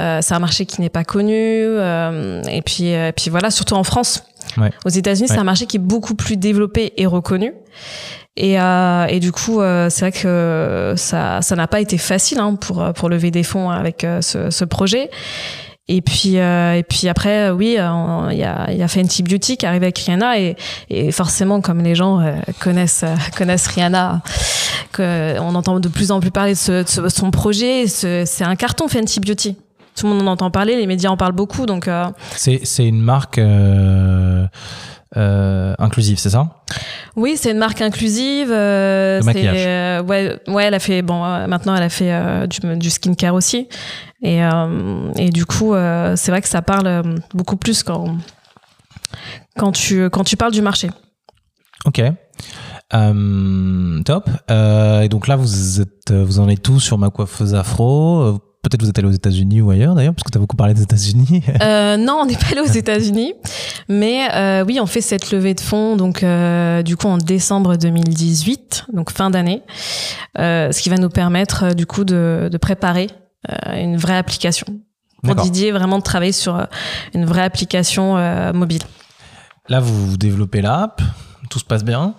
euh, c'est un marché qui n'est pas connu, et puis et puis voilà, surtout en France. Ouais. Aux États-Unis, c'est un marché qui est beaucoup plus développé et reconnu. Et, euh, et du coup, euh, c'est vrai que ça ça n'a pas été facile hein, pour pour lever des fonds avec euh, ce, ce projet. Et puis, euh, et puis après, euh, oui, euh, il y, a, il y a Fenty Beauty qui arrive avec Rihanna et, et forcément, comme les gens euh, connaissent euh, connaissent Rihanna, que on entend de plus en plus parler de, ce, de ce- son projet. Ce- C'est un carton Fenty Beauty. Tout le monde en entend parler, les médias en parlent beaucoup, donc C'est une marque euh, inclusive, c'est ça? Oui, c'est une marque inclusive. euh, c'est, maquillage. euh, ouais, ouais, elle a fait bon. maintenant, elle a fait du, du skincare aussi, et euh, et du coup, euh, c'est vrai que ça parle euh, beaucoup plus quand quand tu quand tu parles du marché. Ok. Top. Et donc là, vous êtes, vous en êtes tous sur ma coiffeuse afro? Peut-être vous êtes allé aux États-Unis ou ailleurs d'ailleurs, parce que tu as beaucoup parlé des États-Unis. Euh, non, on n'est pas allé aux États-Unis, mais euh, oui, on fait cette levée de fonds donc euh, du coup en décembre 2018, donc fin d'année, ce qui va nous permettre du coup de, de préparer une vraie application. Pour. Didier, vraiment de travailler sur euh, une vraie application euh, mobile. Là, vous développez l'app, tout se passe bien.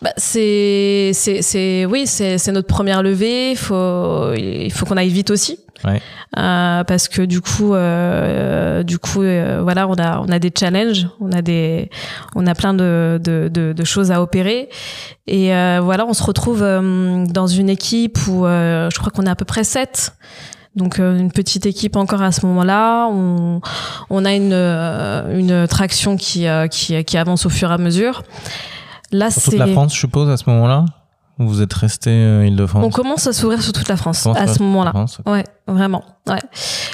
Bah, c'est, c'est, c'est, oui, c'est, c'est notre première levée. Il faut, il faut qu'on aille vite aussi. Ouais. Euh, parce que du coup, euh, du coup, euh, voilà, on a, on a des challenges, on a des, on a plein de, de, de, de choses à opérer. Et voilà, on se retrouve dans une équipe où je crois qu'on est à peu près sept. Donc une petite équipe encore à ce moment-là. On, on a une, une traction qui, qui, qui avance au fur et à mesure. Là, c'est. toute la France, je suppose, à ce moment-là? Vous êtes resté euh, Île-de-France On commence à s'ouvrir sur toute la France à ce moment-là. Ouais, vraiment. Ouais.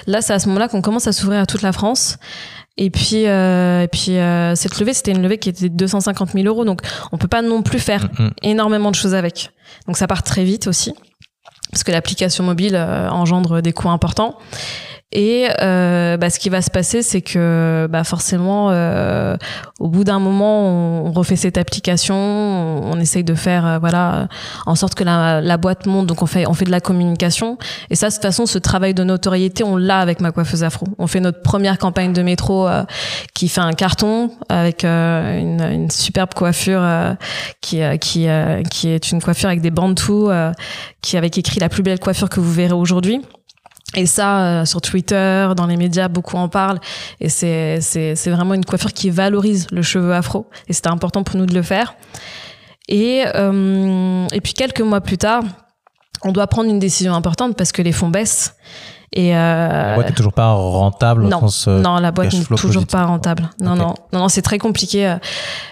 Là, c'est à ce moment-là qu'on commence à s'ouvrir à toute la France. Et puis, euh, et puis euh, cette levée, c'était une levée qui était de 250 000 euros. Donc, on peut pas non plus faire Mm, mm. énormément de choses avec. Donc, ça part très vite aussi. Parce que l'application mobile euh, engendre des coûts importants. Et euh, bah, ce qui va se passer, c'est que bah, forcément, euh, au bout d'un moment, on, refait cette application, on, essaye de faire euh, voilà en sorte que la, boîte monte. Donc on fait on fait de la communication. Et ça, de toute façon, ce travail de notoriété, on l'a avec ma coiffeuse afro. On fait notre première campagne de métro euh, qui fait un carton avec euh, une, une superbe coiffure qui qui qui est une coiffure avec des bantous, qui avec écrit la plus belle coiffure que vous verrez aujourd'hui. Et ça, euh, sur Twitter, dans les médias, beaucoup en parlent. Et c'est, c'est, c'est vraiment une coiffure qui valorise le cheveu afro. Et c'était important pour nous de le faire. Et, euh, et puis quelques mois plus tard, on doit prendre une décision importante parce que les fonds baissent. Et euh, La boîte n'est toujours pas rentable au non, sens, euh, non, la boîte n'est toujours positif. pas rentable. Non, non, non, non, c'est très compliqué euh,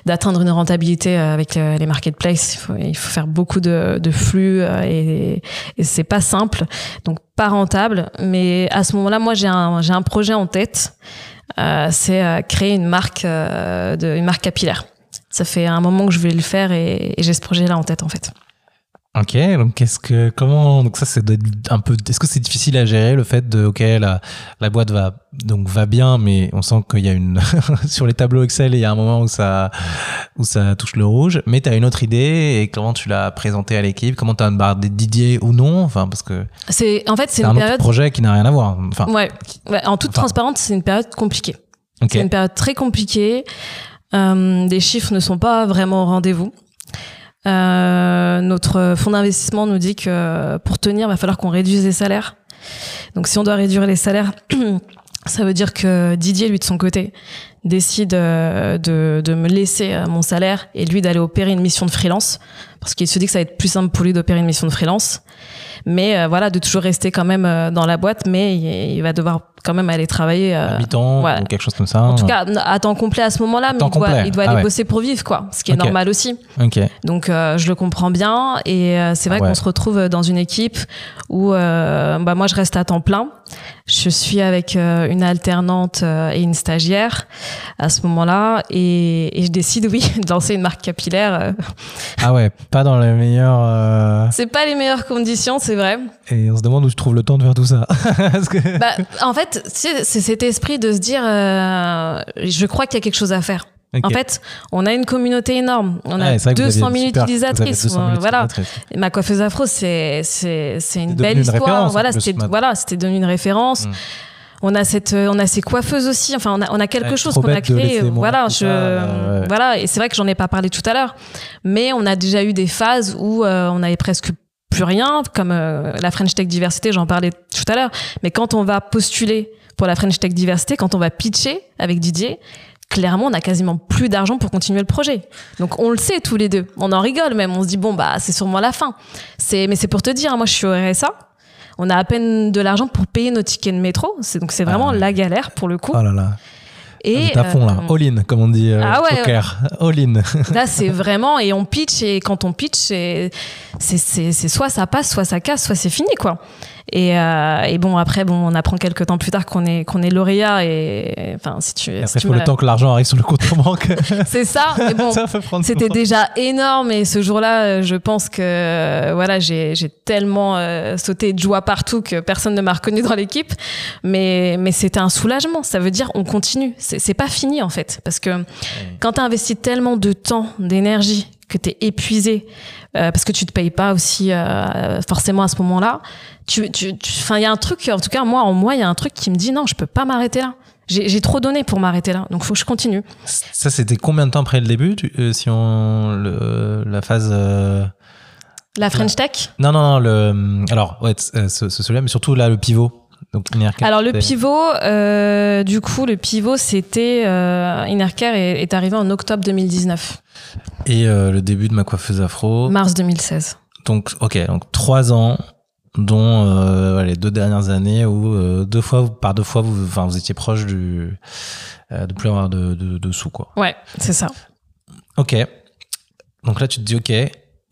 d'atteindre une rentabilité euh, avec les marketplaces. Il faut, il faut faire beaucoup de, de flux et, et c'est pas simple. Donc pas rentable. Mais à ce moment-là, moi j'ai un j'ai un projet en tête. Euh, c'est créer une marque de une marque capillaire. Ça fait un moment que je vais le faire et, et j'ai ce projet-là en tête en fait. Ok, donc qu'est-ce que comment donc ça c'est un peu est-ce que c'est difficile à gérer le fait de ok la la boîte va donc va bien mais on sent qu'il y a une sur les tableaux Excel il y a un moment où ça où ça touche le rouge mais tu as une autre idée et comment tu l'as présentée à l'équipe comment tu as bah, des Didier ou non enfin parce que C'est en fait c'est c'est un une autre période. projet qui n'a rien à voir enfin Ouais, ouais, en toute Enfin. transparence, c'est une période compliquée. ok C'est une période très compliquée. Euh, les chiffres ne sont pas vraiment au rendez-vous. Euh, notre fonds d'investissement nous dit que pour tenir, il va falloir qu'on réduise les salaires. Donc si on doit réduire les salaires, ça veut dire que Didier, lui de son côté, décide euh, de, de me laisser euh, mon salaire et lui d'aller opérer une mission de freelance parce qu'il se dit que ça va être plus simple pour lui d'opérer une mission de freelance mais voilà de toujours rester quand même dans la boîte mais il va devoir quand même aller travailler à mi-temps voilà. ou quelque chose comme ça en tout cas à temps complet à ce moment-là mais il doit, il doit Ah aller ouais. bosser pour vivre quoi ce qui est normal aussi donc euh, je le comprends bien et euh, c'est vrai Ah ouais. qu'on se retrouve dans une équipe où euh, bah moi je reste à temps plein. Je suis avec euh, une alternante euh, et une stagiaire à ce moment-là et, et je décide oui de lancer une marque capillaire. euh. ah ouais pas dans les meilleurs euh, C'est pas les meilleures conditions, c'est vrai. et on se demande où tu trouves le temps de faire tout ça Parce que- Bah, en fait, c'est c'est cet esprit de se dire, euh, je crois qu'il y a quelque chose à faire. En fait, on a une communauté énorme. On Ouais, a c'est vrai que vous 200 aviez 000 super- vous avez utilisatrices. 200 000 euh, voilà. Et ma coiffeuse afro, c'est c'est c'est une belle une histoire. voilà, c'était voilà, c'était devenu une référence. Mm. On a cette on a ces coiffeuses aussi. Enfin, on a on a quelque chose qu'on a créé. Voilà, je ça, euh, ouais. voilà. Et c'est vrai que j'en ai pas parlé tout à l'heure, mais on a déjà eu des phases où euh, on avait presque plus rien, comme euh, la French Tech Diversité, j'en parlais tout à l'heure. Mais quand on va postuler pour la French Tech Diversité, quand on va pitcher avec Didier, clairement, on a quasiment plus d'argent pour continuer le projet. Donc on le sait tous les deux. On en rigole même. On se dit bon bah c'est sûrement la fin. C'est mais c'est pour te dire, hein, moi je suis au RSA. On a à peine de l'argent pour payer nos tickets de métro. C'est donc c'est vraiment Ah la galère pour le coup. oh là là Et Vous êtes à fond là. euh, all in comme on dit euh, Ah ouais, poker. all in. Là, c'est vraiment et on pitch et quand on pitch, c'est soit ça passe, soit ça casse, soit c'est fini quoi. Et, euh, et bon après bon on apprend quelques temps plus tard qu'on est qu'on est lauréat et enfin si tu, Et si après tu il faut le temps que l'argent arrive sur le compte en banque. C'est ça. Mais bon c'était déjà énorme et ce jour-là euh, je pense que euh, voilà j'ai j'ai tellement euh, sauté de joie partout que personne ne m'a reconnu dans l'équipe. Mais mais c'était un soulagement. Ça veut dire on continue. C'est pas fini en fait. Parce que quand tu as investi tellement de temps d'énergie que tu es épuisé euh, parce que tu te payes pas aussi euh, forcément à ce moment-là. Tu tu tu- enfin il y a un truc en tout cas moi en moi il y a un truc qui me dit non je peux pas m'arrêter là. J'ai trop donné pour m'arrêter là. Donc faut que je continue. Ça c'était combien de temps après le début tu- euh, si on le, la phase euh, la French Tech? Non non non le alors ouais euh, ce, ce celui-là mais surtout là le pivot donc Alors le pivot, euh, du coup, le pivot, c'était euh, Innercare est, est arrivé en octobre 2019, et euh, le début de ma coiffeuse afro. Mars 2016. donc ok donc trois ans dont euh, les deux dernières années où euh, deux fois par deux fois vous enfin vous étiez proche du euh, de plus avoir de, de, de sous quoi. Ouais, c'est ça. ok. Donc là tu te dis ok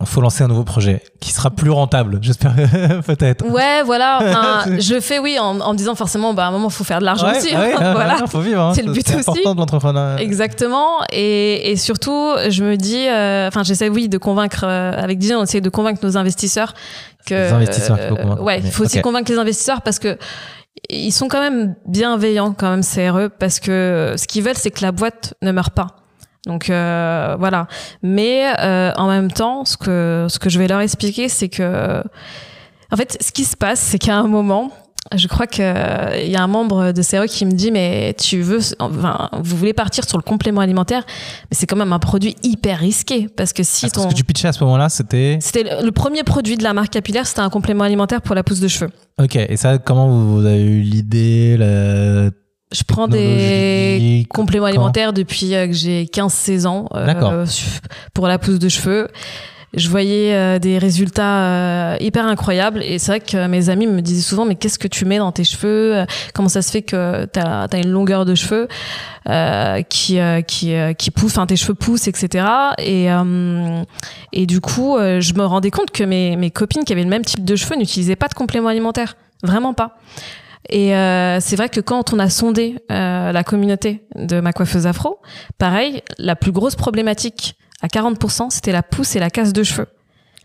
faut lancer un nouveau projet qui sera plus rentable j'espère peut-être Ouais, voilà. je fais oui en, en me disant forcément, bah, à un moment, faut faire de l'argent Ouais, aussi. ouais, ouais, voilà. ouais, faut vivre. hein. C'est le but aussi. important de l'entrepreneuriat. Exactement. Et, et surtout, je me dis, euh, enfin, j'essaie, oui, de convaincre, euh, avec Didier, on essaie de convaincre nos investisseurs que. Les investisseurs qu'il faut convaincre. ouais, il faut aussi convaincre les investisseurs parce que ils sont quand même bienveillants, quand même, CRE, parce que ce qu'ils veulent, c'est que la boîte ne meure pas. Donc euh, voilà. Mais euh, en même temps, ce que ce que je vais leur expliquer, c'est que en fait, ce qui se passe, c'est qu'à un moment, je crois que euh, y a un membre de CRE qui me dit mais tu veux enfin vous voulez partir sur le complément alimentaire mais c'est quand même un produit hyper risqué parce que si que ton ce que tu pitchais à ce moment-là, c'était. c'était le- le premier produit de la marque capillaire, c'était un complément alimentaire pour la pousse de cheveux. Ok, et ça, comment vous, vous avez eu l'idée la... Je prends des compléments alimentaires depuis euh, que j'ai 15-16 ans euh, pour la pousse de cheveux. Je voyais euh, des résultats euh, hyper incroyables et c'est vrai que mes amis me disaient souvent mais qu'est-ce que tu mets dans tes cheveux? Comment ça se fait que tu as, une longueur de cheveux qui qui qui pousse, enfin tes cheveux poussent, etc. Et et du coup je me rendais compte que mes mes copines qui avaient le même type de cheveux n'utilisaient pas de complément alimentaire, vraiment pas. Et euh, c'est vrai que quand on a sondé euh, la communauté de ma coiffeuse afro, pareil, la plus grosse problématique à 40%, c'était la pousse et la casse de cheveux.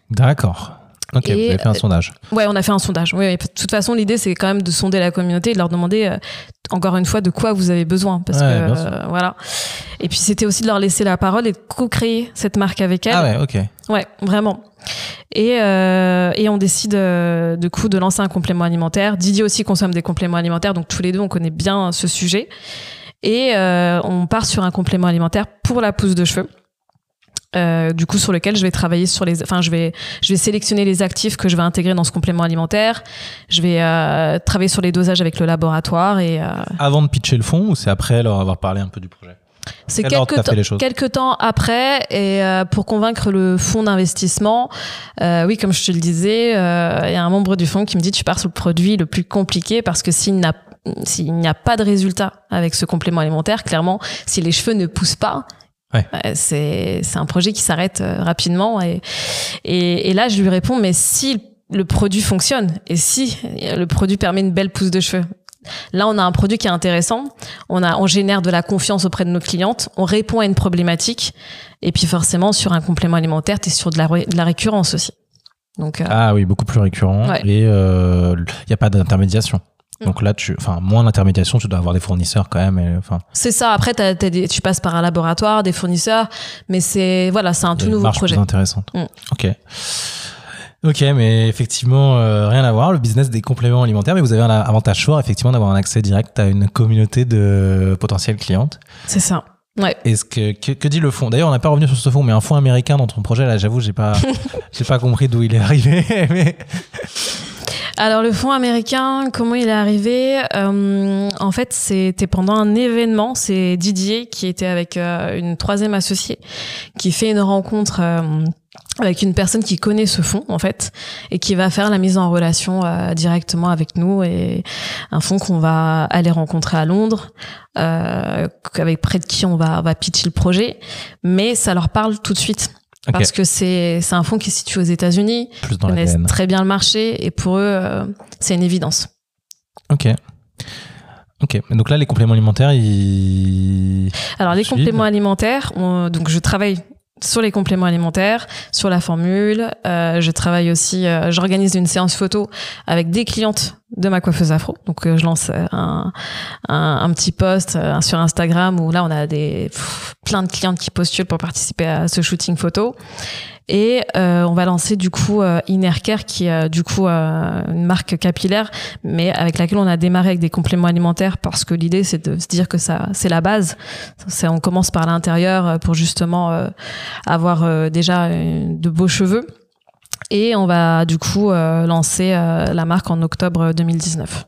D'accord. Ok, Et, vous avez fait un euh, sondage. Ouais, on a fait un sondage. Oui, oui. de toute façon, l'idée, c'est quand même de sonder la communauté et de leur demander, euh, encore une fois, de quoi vous avez besoin. Parce Ouais, que, euh, voilà. Et puis, c'était aussi de leur laisser la parole et de co-créer cette marque avec elles. Ah ouais, ok. Ouais, vraiment. Et, euh, et on décide euh, du coup de lancer un complément alimentaire. Didier aussi consomme des compléments alimentaires, donc tous les deux on connaît bien ce sujet. et euh, on part sur un complément alimentaire pour la pousse de cheveux. Euh, du coup sur lequel je vais travailler sur les enfin je vais je vais sélectionner les actifs que je vais intégrer dans ce complément alimentaire. Je vais euh, travailler sur les dosages avec le laboratoire et euh, Avant de pitcher le fond ou c'est après leur avoir parlé un peu du projet? C'est quelques, quelques temps après et euh, pour convaincre le fonds d'investissement, euh, oui, comme je te le disais, euh, il y a un membre du fonds qui me dit tu pars sur le produit le plus compliqué parce que s'il n'a s'il n'y a pas de résultat avec ce complément alimentaire, clairement, si les cheveux ne poussent pas, Ouais. euh, c'est un projet qui s'arrête euh, rapidement et, et et là je lui réponds mais si le produit fonctionne et si le produit permet une belle pousse de cheveux. Là, on a un produit qui est intéressant. On a, on génère de la confiance auprès de nos clientes. On répond à une problématique. Et puis, forcément, sur un complément alimentaire, t'es sur de la, ré- de la récurrence aussi. Donc, euh, Ah oui, beaucoup plus récurrent. Ouais. Et il n'y a pas d'intermédiation. Donc là, tu, enfin, moins d'intermédiation, tu dois avoir des fournisseurs quand même. Enfin, c'est ça. Après, des- tu passes par un laboratoire, des fournisseurs, mais c'est voilà, c'est un tout nouveau projet. plus intéressantes. Mm. Ok. Ok, mais effectivement, euh, rien à voir. Le business des compléments alimentaires, mais vous avez un avantage fort, effectivement, d'avoir un accès direct à une communauté de potentielles clientes. C'est ça. Ouais. Est-ce que, que que dit le fonds D'ailleurs, on n'a pas revenu sur ce fonds, mais un fonds américain dans ton projet, là, j'avoue, j'ai pas, j'ai pas compris d'où il est arrivé. mais- Alors le fonds américain, comment il est arrivé Euh, En fait, c'était pendant un événement. C'est Didier qui était avec euh, une troisième associée, qui fait une rencontre euh, avec une personne qui connaît ce fonds en fait et qui va faire la mise en relation euh, directement avec nous et un fonds qu'on va aller rencontrer à Londres, euh, avec près de qui on va on va pitcher le projet, mais ça leur parle tout de suite. Parce que c'est un fonds qui est situé aux États-Unis, la connaissent très bien le marché et pour eux, euh, c'est une évidence. Ok. Ok. Donc là, les compléments alimentaires, ils. Alors les Suivent. compléments alimentaires, on- donc je travaille sur les compléments alimentaires, sur la formule. euh, je travaille aussi, euh, j'organise une séance photo avec des clientes de ma coiffeuse afro. Donc euh, je lance euh, un, un, petit post euh, sur Instagram où là on a des plein de clientes qui postulent pour participer à ce shooting photo. Et euh, on va lancer du coup euh, Innercare qui est euh, du coup une marque capillaire, mais avec laquelle on a démarré avec des compléments alimentaires parce que l'idée c'est de se dire que ça c'est la base. C'est on commence par l'intérieur pour justement avoir déjà de beaux cheveux. Et on va du coup euh, lancer euh, la marque en octobre 2019.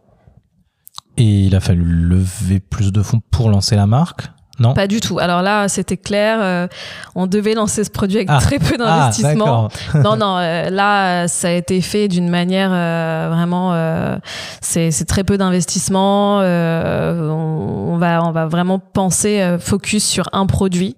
Et il a fallu lever plus de fonds pour lancer la marque? Non Pas du tout. Alors là, c'était clair. euh, on devait lancer ce produit avec Ah. très peu Ah, d'investissement. non, non. euh, là, ça a été fait d'une manière euh, vraiment. euh, c'est très peu d'investissement. euh, on, on va on va vraiment penser euh, focus sur un produit.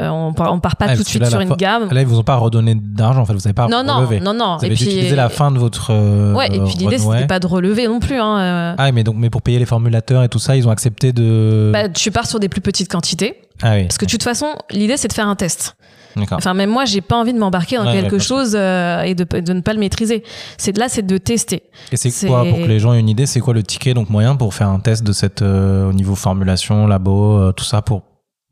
Euh, on, part- on part pas Ah, tout de suite là, sur une gamme. Là, ils vous ont pas redonné d'argent, en fait, vous n'avez pas non, non, relevé. non, non. Vous avez et dû puis, la fin de votre. euh, Ouais, et puis l'idée, c'était pas de relever non plus. Hein. euh. Ah, mais donc, mais pour payer les formulateurs et tout ça, ils ont accepté de. Bah, tu pars sur des plus petites quantités. ah oui. Parce que de toute façon, l'idée, c'est de faire un test. D'accord. Enfin, même moi, j'ai pas envie de m'embarquer dans Ouais, quelque chose euh, et de, de ne pas le maîtriser. C'est de là, c'est de tester. Et c'est c'est- quoi, pour que les gens aient une idée, c'est quoi le ticket donc moyen pour faire un test de cette euh, au niveau formulation, labo, euh, tout ça pour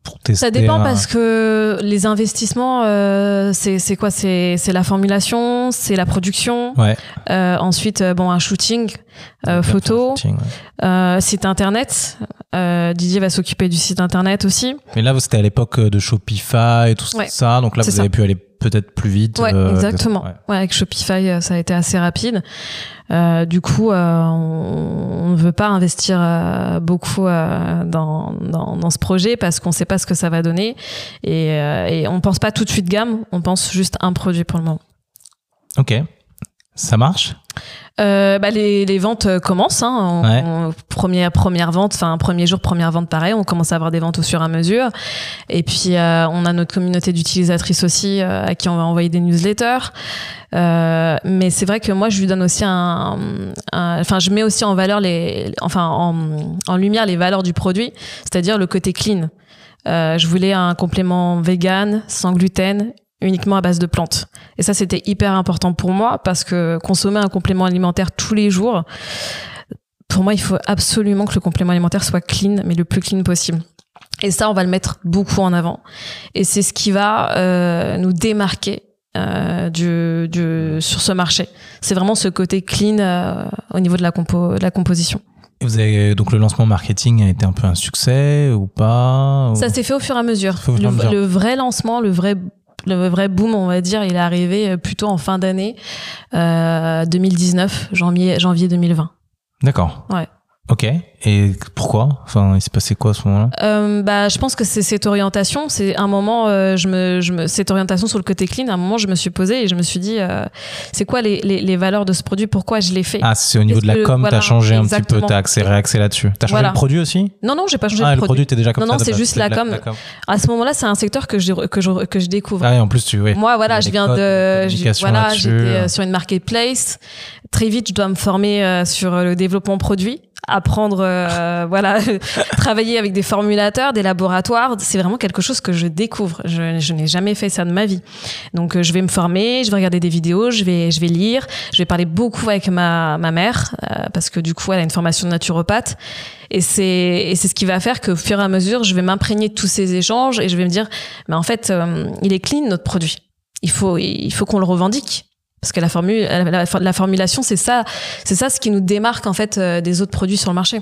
pour tester Ça dépend un- parce que les investissements, euh, c'est quoi? C'est la formulation, c'est la production. Ouais. Euh, ensuite, euh, bon, un shooting, euh, photo, shooting, ouais. euh, site internet. Euh, Didier va s'occuper du site internet aussi. Mais là, c'était à l'époque euh, de Shopify et tout Ouais. ça, donc là, vous ça. avez pu aller peut-être plus vite. Ouais, euh, exactement. ouais. Ouais, avec Shopify, ça a été assez rapide. Euh, du coup, on, ne veut pas investir beaucoup dans, dans, dans ce projet parce qu'on ne sait pas ce que ça va donner et, et on pense pas tout de suite gamme, on pense juste un produit pour le moment. Ok. Ça marche? Euh, bah, les, les ventes euh, commencent. Hein, Ouais. première, première vente, enfin premier jour, première vente, pareil. On commence à avoir des ventes au fur et à mesure. Et puis euh, on a notre communauté d'utilisatrices aussi euh, à qui on va envoyer des newsletters. Mais c'est vrai que moi, je lui donne aussi un, enfin, je mets aussi en valeur les, enfin, en, en lumière les valeurs du produit, c'est-à-dire le côté clean. Je voulais un complément vegan, sans gluten, uniquement à base de plantes. Et ça, c'était hyper important pour moi parce que consommer un complément alimentaire tous les jours, pour moi, il faut absolument que le complément alimentaire soit clean, mais le plus clean possible. Et ça, on va le mettre beaucoup en avant. Et c'est ce qui va euh, nous démarquer euh, du, du, sur ce marché. C'est vraiment ce côté clean euh, au niveau de la, compo, de la composition. Et vous avez donc le lancement marketing a été un peu un succès ou pas ou- Ça s'est fait au fur et à Le, mesure. le vrai lancement, le vrai le vrai boom, on va dire, il est arrivé euh, plutôt en fin d'année euh, 2019, janvier, janvier 2020. D'accord. Ouais. Ok. Et pourquoi? Enfin, il s'est passé quoi à ce moment-là? Euh, bah, je pense que c'est cette orientation. C'est un moment, euh, je me, je me, cette orientation sur le côté clean. À un moment, je me suis posée et je me suis dit, euh, c'est quoi les, les, les valeurs de ce produit? Pourquoi je l'ai fait? Ah, c'est au niveau de la que- com, voilà, t'as changé un petit peu, t'as axé, réaxé là-dessus. T'as changé Voilà. le produit aussi? Non, non, j'ai pas changé Ah, le produit. produit, t'es déjà comme Non, ça. non, de c'est juste la com. À ce moment-là, c'est un secteur que je, que je, que je découvre. Ah, et en plus, tu. Ouais. Moi, voilà, je viens codes, de, je- voilà, j'étais euh, sur une marketplace. Très vite, je dois me former euh, sur le développement produit, apprendre, euh, voilà, travailler avec des formulateurs, des laboratoires. C'est vraiment quelque chose que je découvre. Je, je n'ai jamais fait ça de ma vie. Donc, euh, je vais me former, je vais regarder des vidéos, je vais, je vais lire, je vais parler beaucoup avec ma, ma mère euh, parce que du coup, elle a une formation de naturopathe. Et c'est, et c'est ce qui va faire qu'au fur et à mesure, je vais m'imprégner de tous ces échanges et je vais me dire, mais en fait, euh, il est clean notre produit. Il faut, il faut qu'on le revendique. Parce que la, formule, la, la- la formulation, c'est ça, c'est ça ce qui nous démarque en fait euh, des autres produits sur le marché.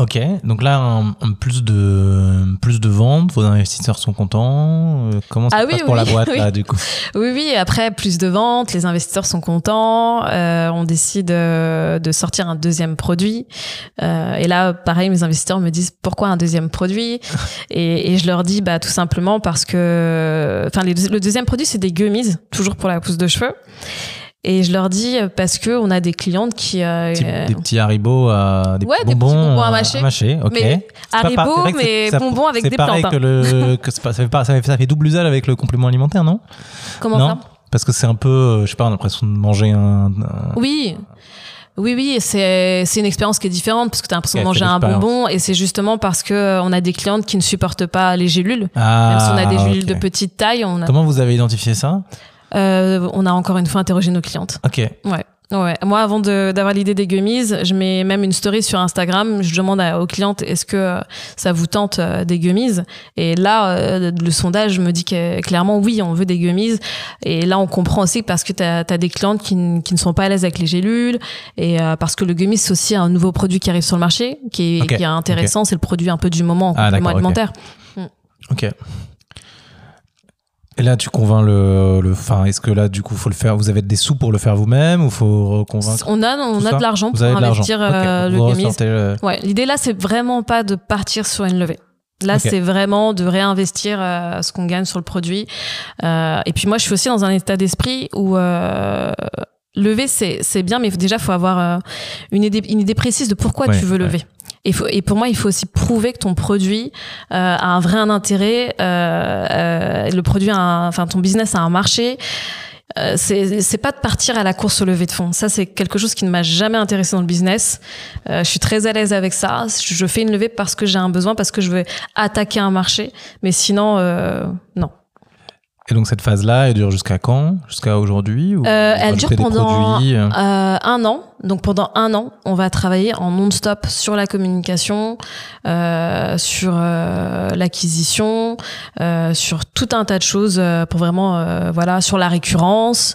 Ok, donc là, un, un plus, de, plus de ventes, vos investisseurs sont contents. euh, Comment ça Ah se oui, passe pour oui, la boîte, oui. là, du coup? Oui, oui. Après, plus de ventes, les investisseurs sont contents. euh, on décide euh, de sortir un deuxième produit. Euh, et là, pareil, mes investisseurs me disent pourquoi un deuxième produit? Et, et je leur dis bah tout simplement parce que, enfin, le deuxième produit c'est des gummies, toujours pour la pousse de cheveux. Et je leur dis euh, parce que on a des clientes qui euh, euh, Des petits haribots, à, des Ouais, petits des petits bonbons, à euh, mâcher. ok. Mais C'est pas Haribo, par- c'est vrai que c'est- mais ça- bonbons avec c'est des pareil plantes. que le que c'est pas- ça, fait pas- ça, fait, ça fait double usage avec le complément alimentaire, non? Comment Non ça? Parce que c'est un peu, euh, je sais pas, on a l'impression de manger un. un- Oui. Oui, oui, c'est une expérience qui est différente parce que tu as l'impression de manger un bonbon et c'est justement parce que euh, on a des clientes qui ne supportent pas les gélules. Ah, Même si on a des gélules ok. de petite taille, on a, Comment vous avez identifié ça? Euh, on a encore une fois interrogé nos clientes. Ok. Ouais. Ouais. Moi, avant d'avoir l'idée des gummies, je mets même une story sur Instagram. Je demande à- aux clientes est-ce que euh, ça vous tente euh, des gummies? Et là, euh, le sondage me dit que clairement oui, on veut des gummies. Et là, on comprend aussi parce que tu as, des clientes qui, ne sont pas à l'aise avec les gélules et euh, parce que le gummies c'est aussi un nouveau produit qui arrive sur le marché, qui est, Ok, qui est intéressant. C'est le produit un peu du moment en Ah, complément alimentaire. Ok. Et là, tu convaincs le. le enfin, est-ce que là, du coup, faut le faire Vous avez des sous pour le faire vous-même ou faut convaincre On a, on a de l'argent pour investir euh, le ressortez le- Ouais, l'idée là, c'est vraiment pas de partir sur une levée. Là, c'est vraiment de réinvestir euh, ce qu'on gagne sur le produit. Euh, et puis moi, je suis aussi dans un état d'esprit où euh, lever, c'est c'est bien, mais déjà, faut avoir euh, une, idée, une idée précise de pourquoi Ouais, tu veux lever. Et, faut, et pour moi, il faut aussi prouver que ton produit euh, a un vrai intérêt, euh, euh, le produit, a un- enfin ton business a un marché. Euh, c'est pas de partir à la course au levée de fonds. Ça, c'est quelque chose qui ne m'a jamais intéressé dans le business. Euh, je suis très à l'aise avec ça. Je fais une levée parce que j'ai un besoin, parce que je veux attaquer un marché. Mais sinon, euh, non. Et donc, cette phase-là, elle dure jusqu'à quand? Jusqu'à aujourd'hui ou Euh, elle dure pendant euh, euh, un an. Donc pendant un an, on va travailler en non-stop sur la communication, euh, sur euh, l'acquisition, euh, sur tout un tas de choses euh, pour vraiment, euh, voilà, sur la récurrence.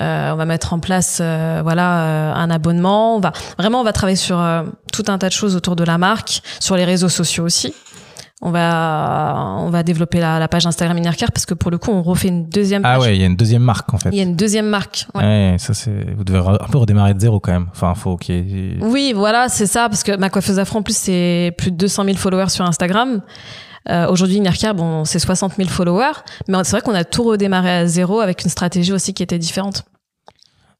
Euh, on va mettre en place, euh, voilà, euh, un abonnement. On va vraiment, on va travailler sur euh, tout un tas de choses autour de la marque, sur les réseaux sociaux aussi. On va, on va développer la, la page Instagram Innercare parce que pour le coup, on refait une deuxième page. Ah ouais, il y a une deuxième marque en fait. Il y a une deuxième marque. ouais. Ouais, ça c'est. Vous devez un peu redémarrer de zéro quand même. Enfin, faut ait- Oui, voilà, c'est ça, parce que ma coiffeuse afro, en plus, c'est plus de 200 000 followers sur Instagram. Euh, Aujourd'hui, Nirka, bon, c'est 60 000 followers, mais c'est vrai qu'on a tout redémarré à zéro avec une stratégie aussi qui était différente.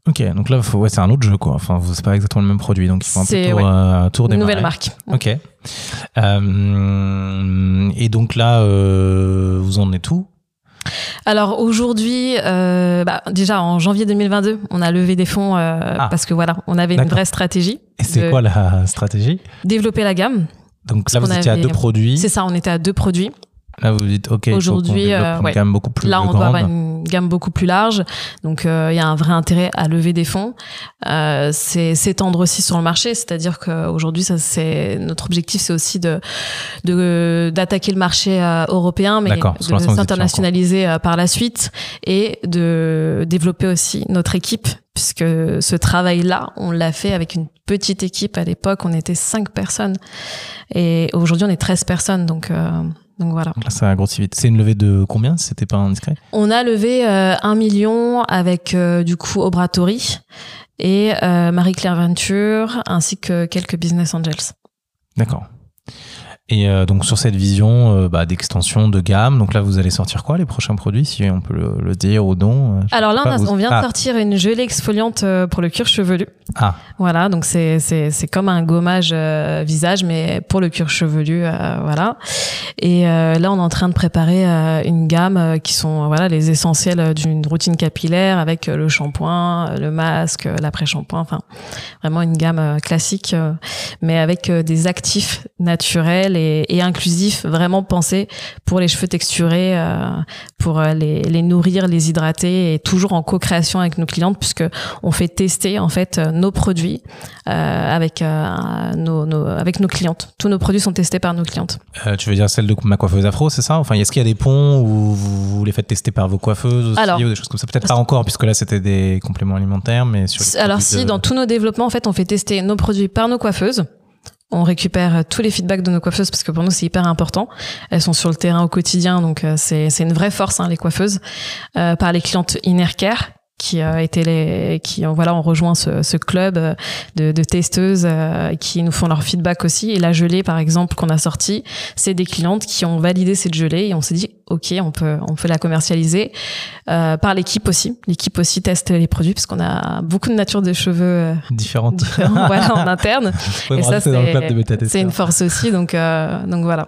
Ok, donc là, faut... ouais, c'est un autre jeu quoi. Enfin, c'est pas exactement le même produit, donc il faut un peu tout, ouais. euh, tout Une nouvelle marque. Ok. Euh, et donc là, euh, vous en êtes où? Alors aujourd'hui, euh, bah, déjà en janvier 2022, on a levé des fonds euh, Ah. parce que voilà, on avait une vraie stratégie. Et c'est quoi la stratégie? Développer la gamme. Donc là, vous étiez à deux produits. C'est ça, on était à deux produits. Là, vous dites, OK, Aujourd'hui, euh, ouais. gamme beaucoup plus Là, on grande. doit avoir une gamme beaucoup plus large. Donc, euh, il y a un vrai intérêt à lever des fonds. Euh, c'est s'étendre aussi sur le marché. C'est-à-dire qu'aujourd'hui, ça, c'est notre objectif, c'est aussi de de- d'attaquer le marché euh, européen, mais de s'internationaliser euh, par la suite et de développer aussi notre équipe, puisque ce travail-là, on l'a fait avec une petite équipe. À l'époque, on était cinq personnes, et aujourd'hui, on est 13 personnes. Donc euh, donc voilà. Donc là, ça a grossi vite. C'est une levée de combien, c'était pas indiscret? On a levé euh, un million avec euh, du coup Obratori et euh, Marie-Claire Venture ainsi que quelques business angels. D'accord. Et euh, donc sur cette vision euh, bah, d'extension de gamme, donc là vous allez sortir quoi les prochains produits si on peut le, le dire ou non euh, Alors là, on, pas, a- vous- on vient Ah, de sortir une gelée exfoliante euh, pour le cuir chevelu. Ah, Voilà, donc c'est c'est c'est comme un gommage euh, visage, mais pour le cuir chevelu, voilà. Et euh, là, on est en train de préparer une gamme qui sont voilà les essentiels d'une routine capillaire avec le shampoing, le masque, euh, l'après-shampoing, enfin vraiment une gamme classique, mais avec des actifs naturels et, et inclusifs, vraiment pensés pour les cheveux texturés, euh, pour euh, les, les nourrir, les hydrater, et toujours en co-création avec nos clientes, puisque on fait tester en fait euh, nos produits euh, avec euh, nos, nos- avec nos clientes. Tous nos produits sont testés par nos clientes. tu veux dire celle de ma coiffeuse afro, c'est ça? Enfin, est-ce qu'il y a des ponts où vous, les faites tester par vos coiffeuses aussi Alors, ou des choses comme ça? Peut-être pas encore, puisque là c'était des compléments alimentaires, mais sur Alors si, de- dans tous nos développements, en fait, on fait tester nos produits par nos coiffeuses. On récupère tous les feedbacks de nos coiffeuses parce que pour nous c'est hyper important. Elles sont sur le terrain au quotidien, donc euh, c'est c'est une vraie force hein, les coiffeuses. Euh, par les clientes Innercare qui euh, étaient les qui voilà ont rejoint ce, ce club euh, de, de testeuses euh, qui nous font leur feedback aussi. Et la gelée par exemple qu'on a sortie, c'est des clientes qui ont validé cette gelée et on s'est dit ok on peut on peut la commercialiser euh, par l'équipe aussi. L'équipe aussi teste les produits parce qu'on a beaucoup de nature de cheveux euh, différentes. différents voilà en interne. Et ça c'est une force aussi donc euh, donc voilà.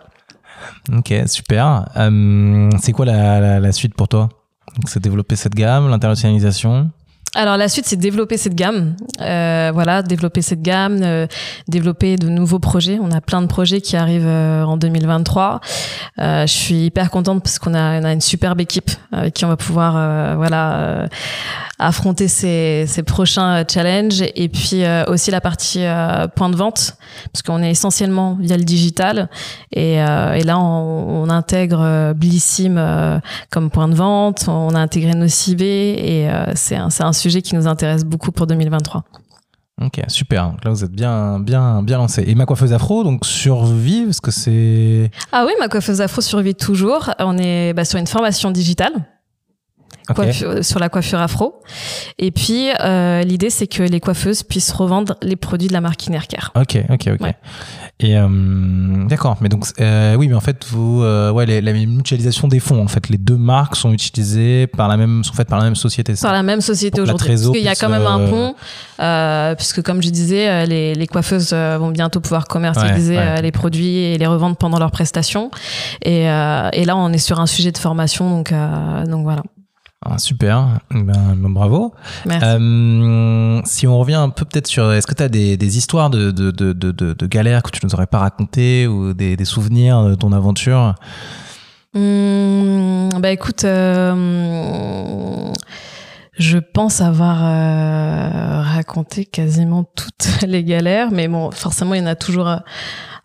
Ok, super. Euh, c'est quoi la, la- la suite pour toi? Donc, C'est développer cette gamme, l'internationalisation. Alors la suite, c'est développer cette gamme. Euh, voilà, développer cette gamme, euh, développer de nouveaux projets. On a plein de projets qui arrivent euh, en 2023. Euh, je suis hyper contente parce qu'on a, une superbe équipe avec qui on va pouvoir voilà affronter ces, prochains challenges et puis aussi la partie point de vente parce qu'on est essentiellement via le digital et, là on, intègre Blissim comme point de vente, on a intégré Nocibé et c'est un, c'est sujet qui nous intéresse beaucoup pour 2023. Ok, super. Donc là, vous êtes bien, bien, bien lancé. Et ma coiffeuse afro, donc survit, parce que c'est. Ah oui, ma coiffeuse afro survit toujours. On est bah, sur une formation digitale. Sur la coiffure afro. Et puis, euh, l'idée, c'est que les coiffeuses puissent revendre les produits de la marque Innercare. Ok, ok, ok. Ouais. Et euh, d'accord, mais donc euh, oui, mais en fait, vous, euh, ouais, les- la mutualisation des fonds, en fait, les deux marques sont utilisées par la même, sont faites par la même société. c'est Par ça la même société aujourd'hui. Parce qu'il y a quand même un euh, pont, euh, puisque comme je disais, les, les coiffeuses vont bientôt pouvoir commercialiser Ouais, ouais. les produits et les revendre pendant leurs prestations. Et, euh, et là, on est sur un sujet de formation, donc, euh, donc voilà. Ah, super, ben, ben, bravo. Merci. Euh, si on revient un peu peut-être sur, est-ce que tu as des, des histoires de, de, de, de, de- de galères que tu nous aurais pas racontées ou des, des souvenirs de ton aventure? Bah écoute, euh, je pense avoir euh, raconté quasiment toutes les galères, mais bon, forcément, il y en a toujours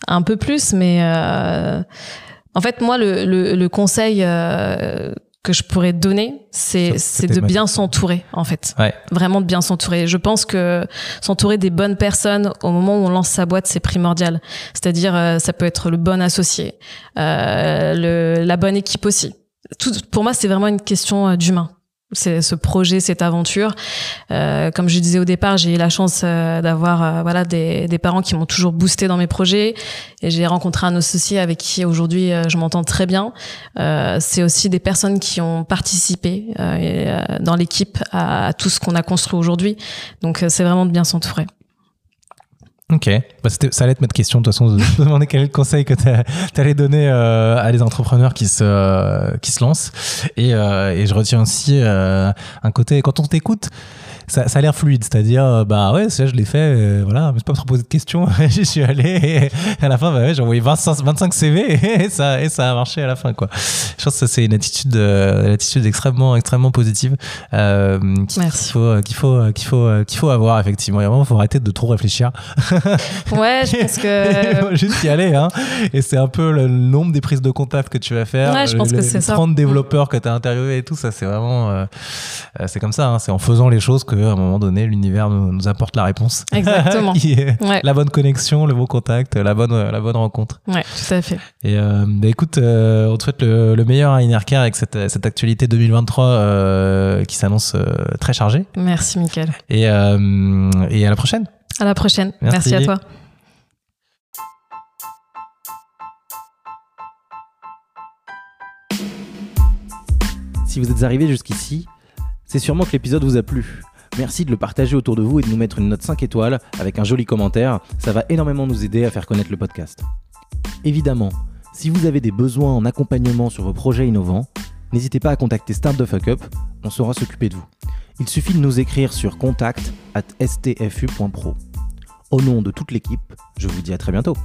un peu plus. Mais en fait, moi, le, le, le conseil que je pourrais donner, c'est c'est de bien s'entourer, en fait. Ouais. Vraiment de bien s'entourer. Je pense que s'entourer des bonnes personnes au moment où on lance sa boîte, c'est primordial. C'est-à-dire, euh, ça peut être le bon associé, euh, le, la bonne équipe aussi. Tout, pour moi, c'est vraiment une question euh, d'humain. C'est ce projet, cette aventure. Euh, comme je disais au départ, j'ai eu la chance euh, d'avoir euh, voilà des, des parents qui m'ont toujours boosté dans mes projets. Et j'ai rencontré un associé avec qui aujourd'hui euh, je m'entends très bien. Euh, c'est aussi des personnes qui ont participé dans l'équipe à, à tout ce qu'on a construit aujourd'hui. Donc c'est vraiment de bien s'entourer. Ok, bah, ça allait être ma question de toute façon, de demander quel est conseil que tu allais donner euh, à les entrepreneurs qui se, euh, qui se lancent. Et, euh, et je retiens aussi euh, un côté, quand on t'écoute, ça, ça a l'air fluide, c'est-à-dire, euh, bah ouais, ça, je l'ai fait, euh, voilà, mais c'est pas trop posé de questions, j'y suis allé, et à la fin, bah ouais, j'ai envoyé 25, 25 CV, et ça, et ça a marché à la fin, quoi. Je pense que ça, c'est une attitude, euh, une attitude extrêmement, extrêmement positive, euh, qu'il faut, qu'il faut, qu'il faut, qu'il faut avoir, effectivement. Il y a un moment, il faut arrêter de trop réfléchir. Ouais, je pense que. juste y aller, hein. Et c'est un peu le nombre des prises de contact que tu vas faire. Ouais, je pense les- que c'est les ça. 30 développeurs que tu as interviewés et tout, ça, c'est vraiment. euh, euh, c'est comme ça, hein. c'est en faisant les choses qu'à un moment donné, l'univers nous, nous apporte la réponse. Exactement. Ouais. la bonne connexion, le bon contact, la bonne, la bonne rencontre. Ouais, tout à fait. Et euh, bah, écoute, euh, on te souhaite le, le meilleur à Inercare avec cette, cette actualité 2023 euh, qui s'annonce euh, très chargée. Merci, Mickaël. Et, euh, et à la prochaine. À la prochaine. Merci. Merci à toi. Si vous êtes arrivé jusqu'ici, c'est sûrement que l'épisode vous a plu. Merci de le partager autour de vous et de nous mettre une note 5 étoiles avec un joli commentaire, ça va énormément nous aider à faire connaître le podcast. Évidemment, si vous avez des besoins en accompagnement sur vos projets innovants, n'hésitez pas à contacter Start the Fuck Up, on saura s'occuper de vous. Il suffit de nous écrire sur contact at stfu.pro. Au nom de toute l'équipe, je vous dis à très bientôt.